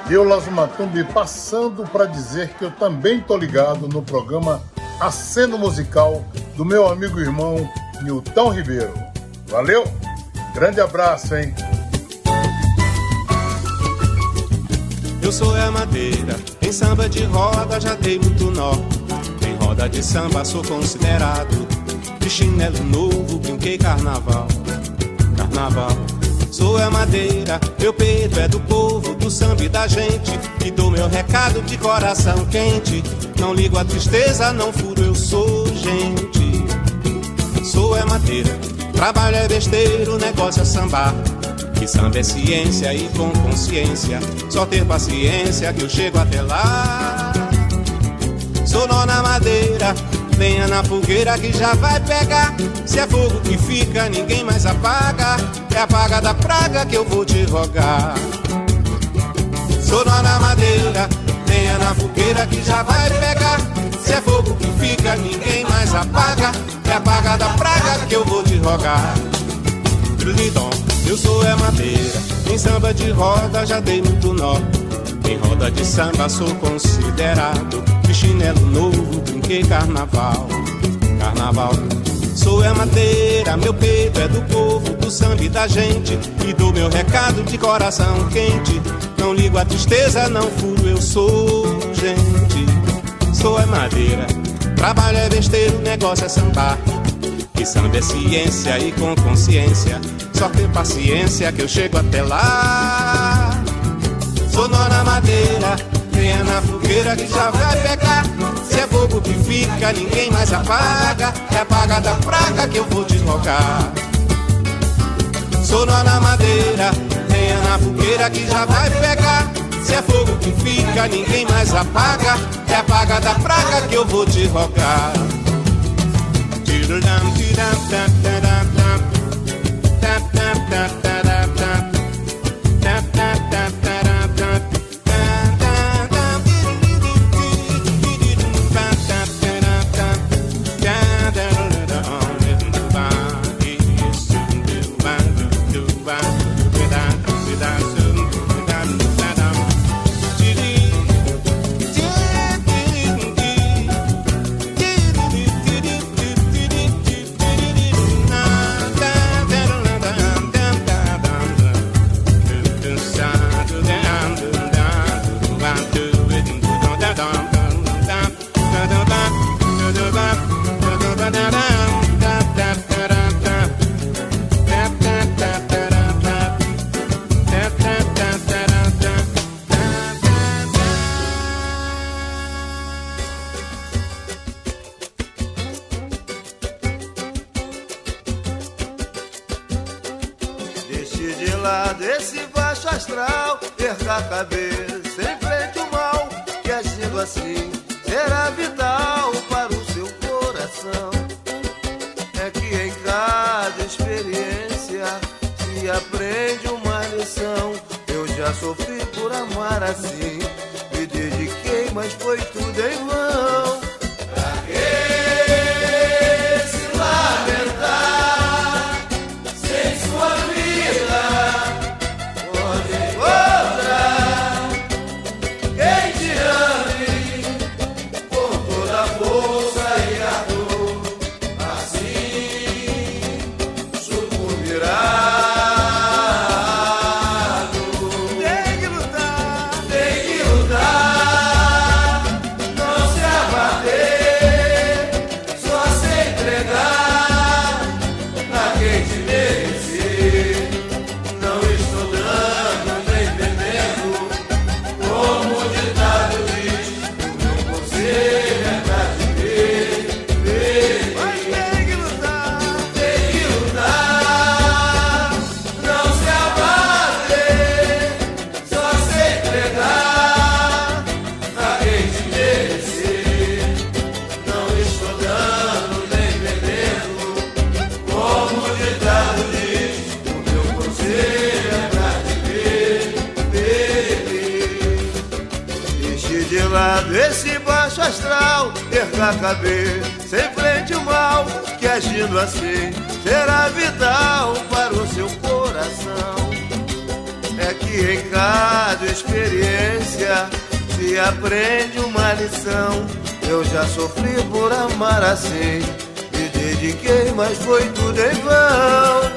Eu, Lazumatumbi, passando para dizer que eu também tô ligado no programa Aceno Musical do meu amigo e irmão Nilton Ribeiro. Valeu? Grande abraço, hein? Eu sou a madeira, em samba de roda já dei muito nó. Em roda de samba sou considerado. De chinelo novo, brinquei carnaval. Carnaval. Sou a madeira, meu peito é do povo, do samba e da gente. E dou meu recado de coração quente. Não ligo a tristeza, não furo, eu sou gente. Sou é madeira, trabalho é besteira, o negócio é sambar. Que samba é ciência e com consciência. Só ter paciência que eu chego até lá. Sou nó na madeira, venha na fogueira que já vai pegar. Se é fogo que fica, ninguém mais apaga. É a paga da praga que eu vou te rogar. Sou nó na madeira, venha na fogueira que já vai pegar. Se é fogo que fica, ninguém mais apaga. É a paga da praga que eu vou te rogar. Eu sou é madeira, em samba de roda já dei muito nó. Em roda de samba sou considerado. De chinelo novo, brinquei carnaval. Carnaval. Sou é madeira, meu peito é do povo, do samba e da gente. E dou meu recado de coração quente. Não ligo a tristeza, não furo, eu sou gente. Sou é madeira, trabalho é besteira, o negócio é sambar. Que samba é ciência e com consciência. Só ter paciência que eu chego até lá. Sou na madeira, venha na fogueira que já vai pegar. Fogo que fica, ninguém mais apaga. É a da praga que eu vou deslocar. Sou nó na madeira, venha na fogueira que já vai pegar. Se é fogo que fica, ninguém mais apaga. É a da praga que eu vou te rogar. Tiradam, tiram, tam, taram, tam. Tam, astral, perca a cabeça, enfrente o mal, que agindo assim será vital para o seu coração. É que em cada experiência se aprende uma lição. Eu já sofri por amar assim, me dediquei, mas foi tudo em vão.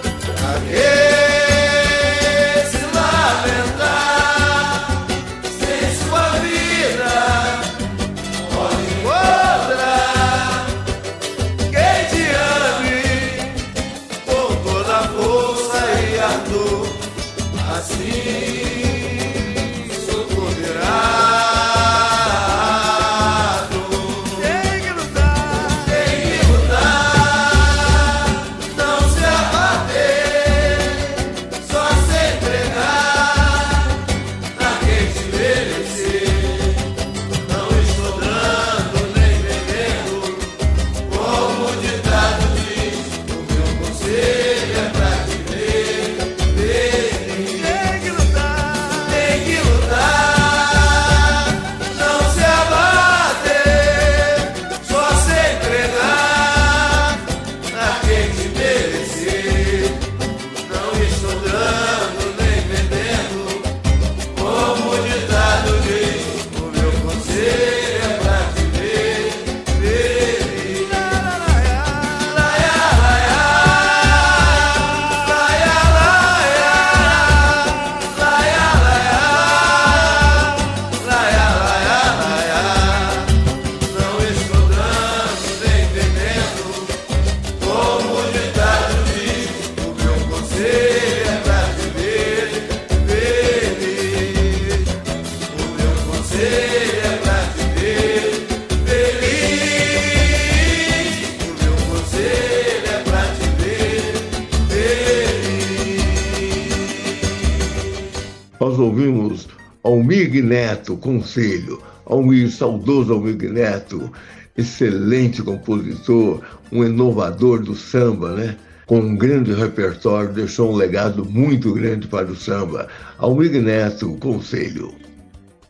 Neto, Conselho. Almir, saudoso Almir Neto, excelente compositor, um inovador do samba, né? Com um grande repertório, deixou um legado muito grande para o samba. Almir Neto, Conselho.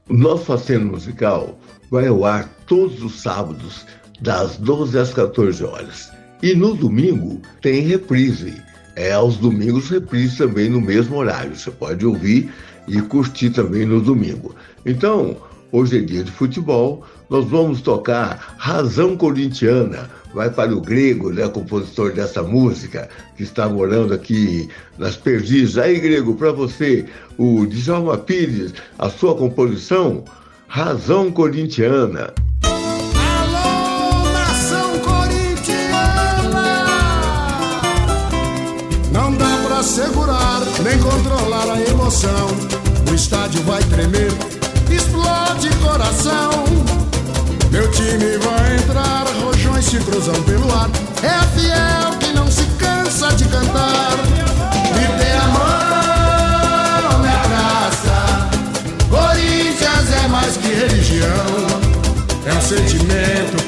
O nosso aceno musical vai ao ar todos os sábados, das 12 às 14 horas. E no domingo tem reprise. É aos domingos reprise também no mesmo horário. Você pode ouvir e curtir também no domingo. Então, hoje é dia de futebol, nós vamos tocar Razão Corintiana. Vai para o Grego, né, compositor dessa música, que está morando aqui nas Perdizes. Aí, Grego, para você, o Djalma Pires, a sua composição, Razão Corintiana. Não dá pra segurar nem controlar a emoção estádio vai tremer, explode coração. Meu time vai entrar, rojões se cruzam pelo ar. É a fiel que não se cansa de cantar. Me dê a mão, minha praça Corinthians é mais que religião. É um sentimento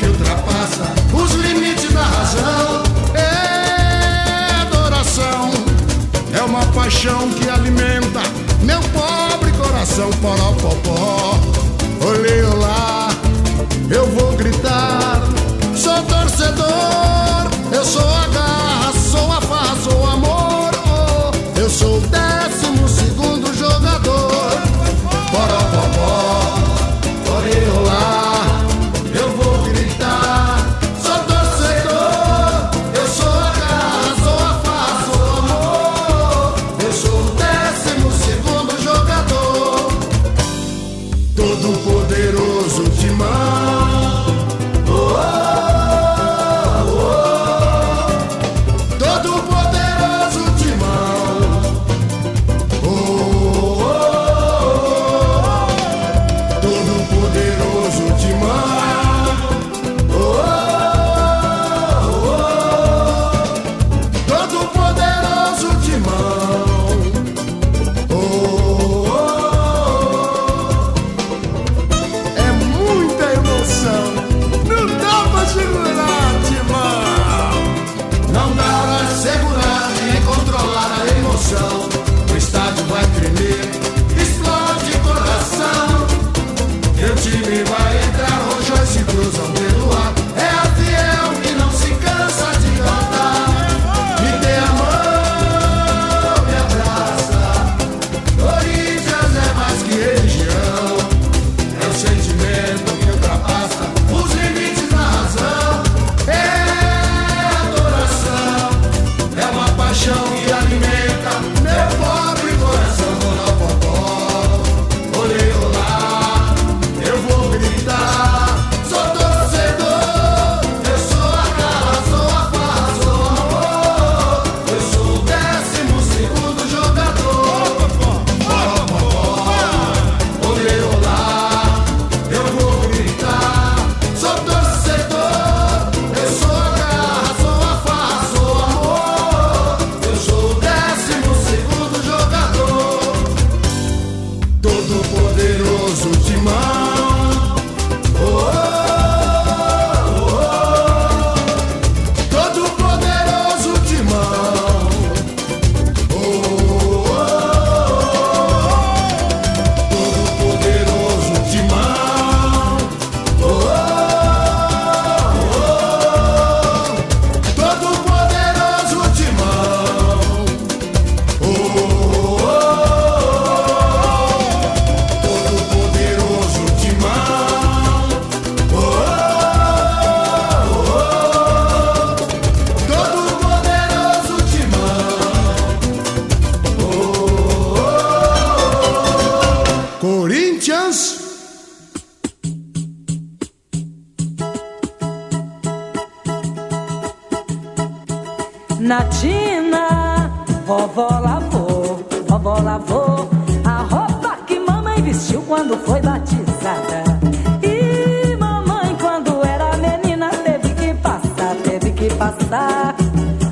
passar.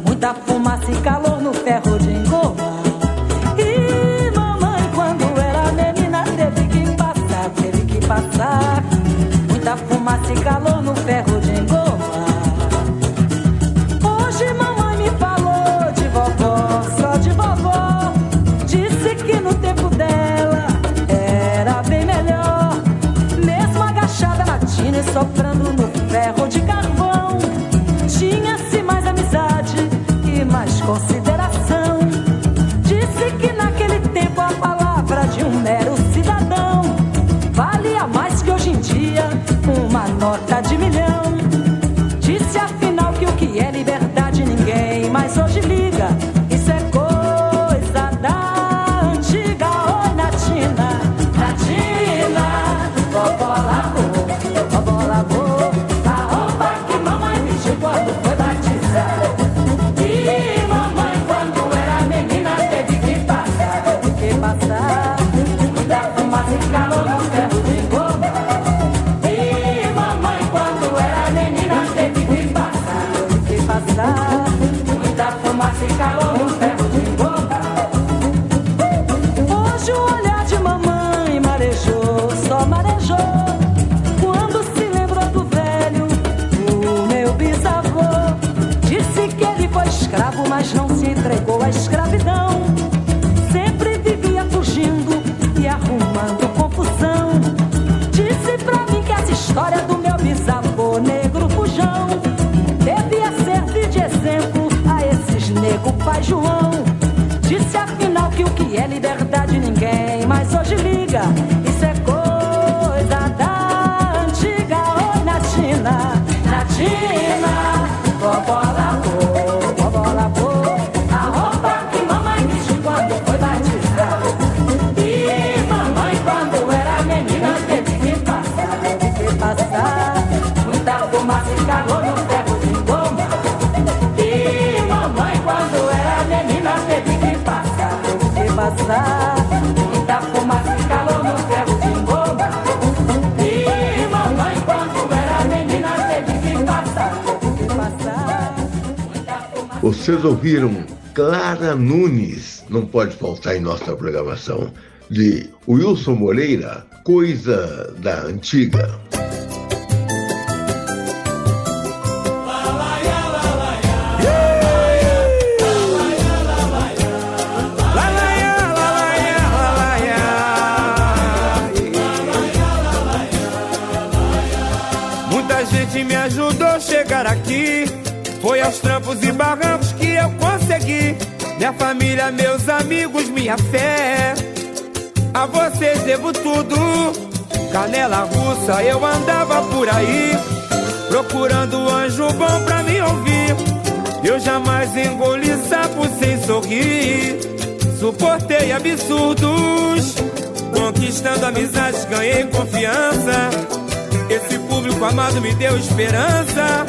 Muita fumaça e calor no ferro hoje Vocês ouviram Clara Nunes, não pode faltar em nossa programação, de Wilson Moreira, Coisa da Antiga. Minha família, meus amigos, minha fé. A vocês devo tudo. Canela russa, eu andava por aí. Procurando anjo bom pra me ouvir. Eu jamais engoli sapo sem sorrir. Suportei absurdos. Conquistando amizades, ganhei confiança. Esse público amado me deu esperança.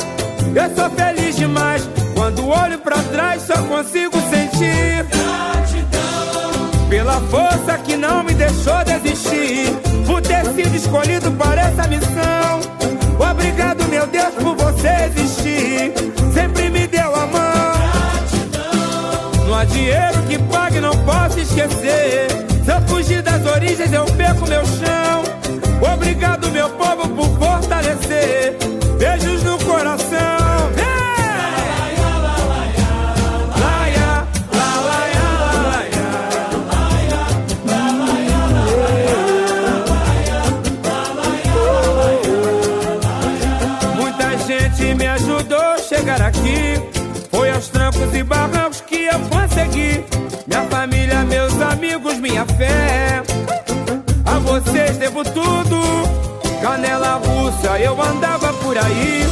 Eu sou feliz demais. Quando olho pra trás, só consigo força que não me deixou desistir. Por ter sido escolhido para essa missão. Obrigado, meu Deus, por você existir. Sempre me deu a mão. Não há dinheiro que pague, não posso esquecer. Se eu fugir das origens, eu perco meu chão. Obrigado, meu povo, por fortalecer. Beijos no coração. Amigos, minha fé. A vocês devo tudo. Canela russa, eu andava por aí.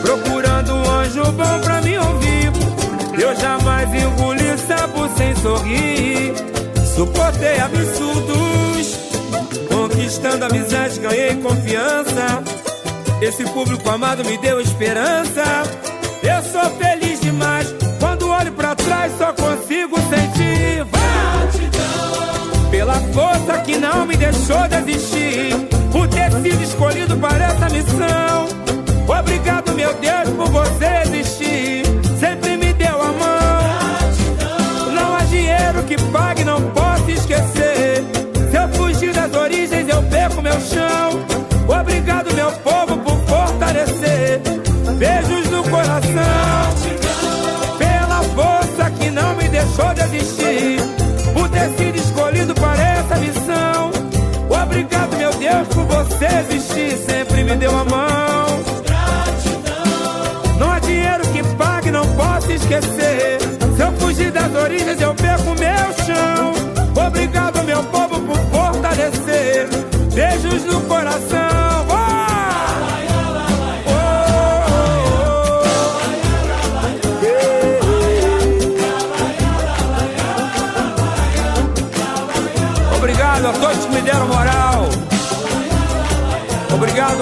Procurando um anjo bom pra me ouvir. Eu jamais engoli sapo sem sorrir. Suportei absurdos. Conquistando amizade, ganhei confiança. Esse público amado me deu esperança. Eu sou feliz demais quando olho pra trás, só que não me deixou desistir, por ter sido escolhido para essa missão. Obrigado, meu Deus, por você existir. Sempre me deu a mão. Não há dinheiro que pague, não posso esquecer. Se eu fugir das origens, eu perco meu chão. Você existir. Sempre me deu a mão. Não há dinheiro que pague, não posso esquecer. Se eu fugir das origens, eu perco meu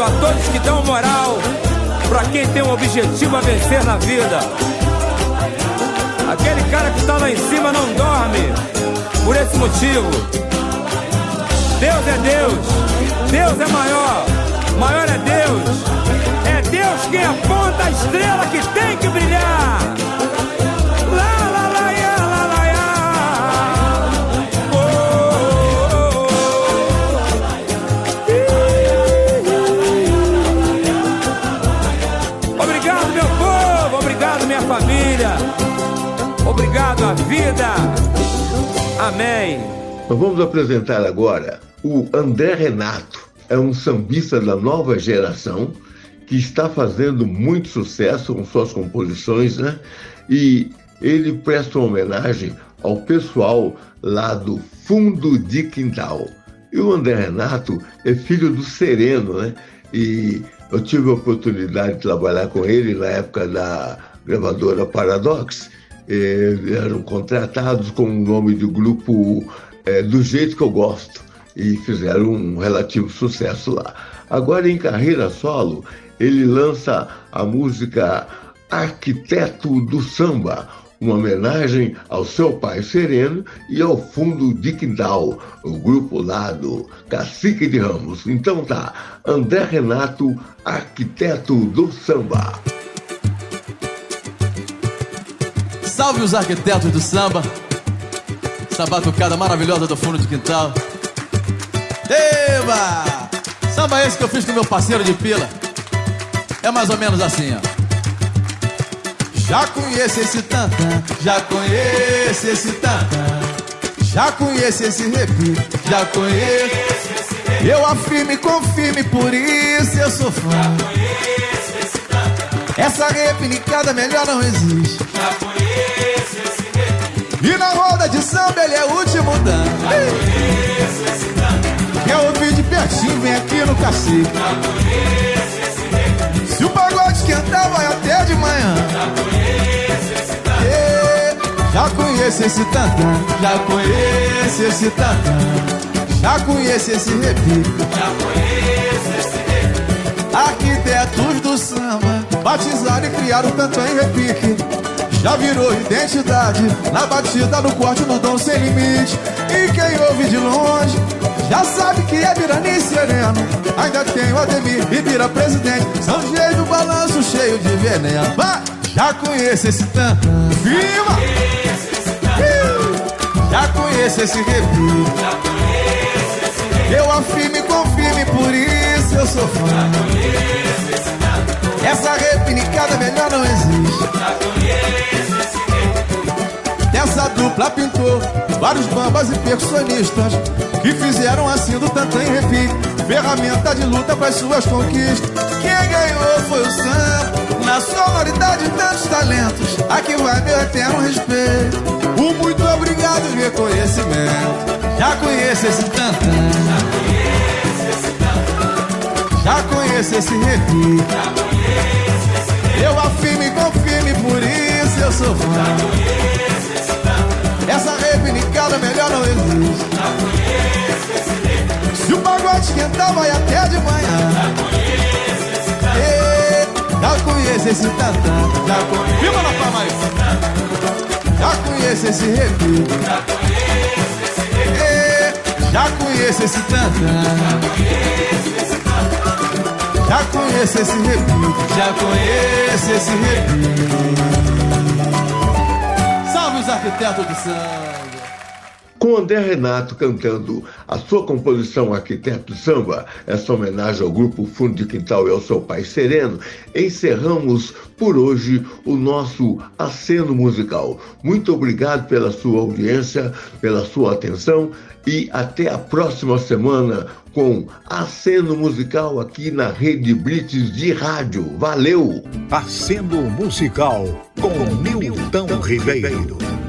a todos que dão moral para quem tem um objetivo a vencer na vida. Aquele cara que tá lá em cima não dorme por esse motivo. Deus é Deus, Deus é maior, maior é Deus. É Deus quem aponta a estrela que tem que brilhar. Obrigado, a vida. Amém. Nós vamos apresentar agora o André Renato. É um sambista da nova geração que está fazendo muito sucesso com suas composições, né? E ele presta uma homenagem ao pessoal lá do fundo de quintal. E o André Renato é filho do Sereno, né? E eu tive a oportunidade de trabalhar com ele na época da gravadora Paradox. Eh, eram contratados com o nome do grupo eh, Do Jeito Que Eu Gosto e fizeram um relativo sucesso lá. Agora, em carreira solo, ele lança a música Arquiteto do Samba, uma homenagem ao seu pai Sereno e ao Fundo de Quintal, o grupo lá do Cacique de Ramos. Então tá, André Renato, Arquiteto do Samba. Salve os arquitetos do samba. Essa batucada maravilhosa do fundo de quintal. Eba! Samba esse que eu fiz com meu parceiro de pila. É mais ou menos assim, ó. Já conheço esse tantã, já conheço esse tantã. Já conheço esse repique, já conheço. Eu afirmo e confirme, por isso eu sou fã. Essa repinicada melhor não existe. Já conheço esse repique. E na roda de samba ele é o último dan. Já conheço esse tantã. Quer ouvir de pertinho, vem aqui no cacique. Já conheço esse repique. Se o pagode esquentar, vai até de manhã. Já conheço esse tantã. Já conheço esse tantã. Já conheço esse tantã. Já conheço esse repique. Já conheço esse repique. Arquitetos do samba batizaram e criaram o tantã em repique. Já virou identidade na batida, no corte, no dom sem limite. E quem ouve de longe já sabe que é Birani Sereno. Ainda tem o Ademir e Bira Presidente. São do balanço cheio de veneno. Já conheço esse tantã. Viva! Já conheço esse repique. Eu afirmo e confirme, por isso eu sou fã. Essa repinicada melhor não existe. Essa dupla pintou vários bambas e percussionistas que fizeram assim do tantã em repique. Ferramenta de luta para as suas conquistas. Quem ganhou foi o samba. Na sonoridade, tantos talentos. Aqui vai meu eterno respeito. O muito obrigado e reconhecimento. Já conheço esse tantã. Já conheço esse repique. Eu afirmo e confirme, por isso eu sou fã. Essa repinicada melhor não existe. Se o pagode esquentar, vai até de manhã. Já conheço esse tantã. Já conheço. Viva na palma aí. Já conheço esse arrepio. Já conheço esse. É, já conheço esse tantã. Já conheço esse. Já conheço esse arrepio. Já conheço esse arrepio. Salve os arquitetos do samba. Com André Renato cantando a sua composição Arquiteto Samba, essa homenagem ao grupo Fundo de Quintal e ao seu pai Sereno, encerramos por hoje o nosso aceno musical. Muito obrigado pela sua audiência, pela sua atenção e até a próxima semana com aceno musical aqui na Rede Blitz de Rádio. Valeu! Aceno musical com Milton Ribeiro.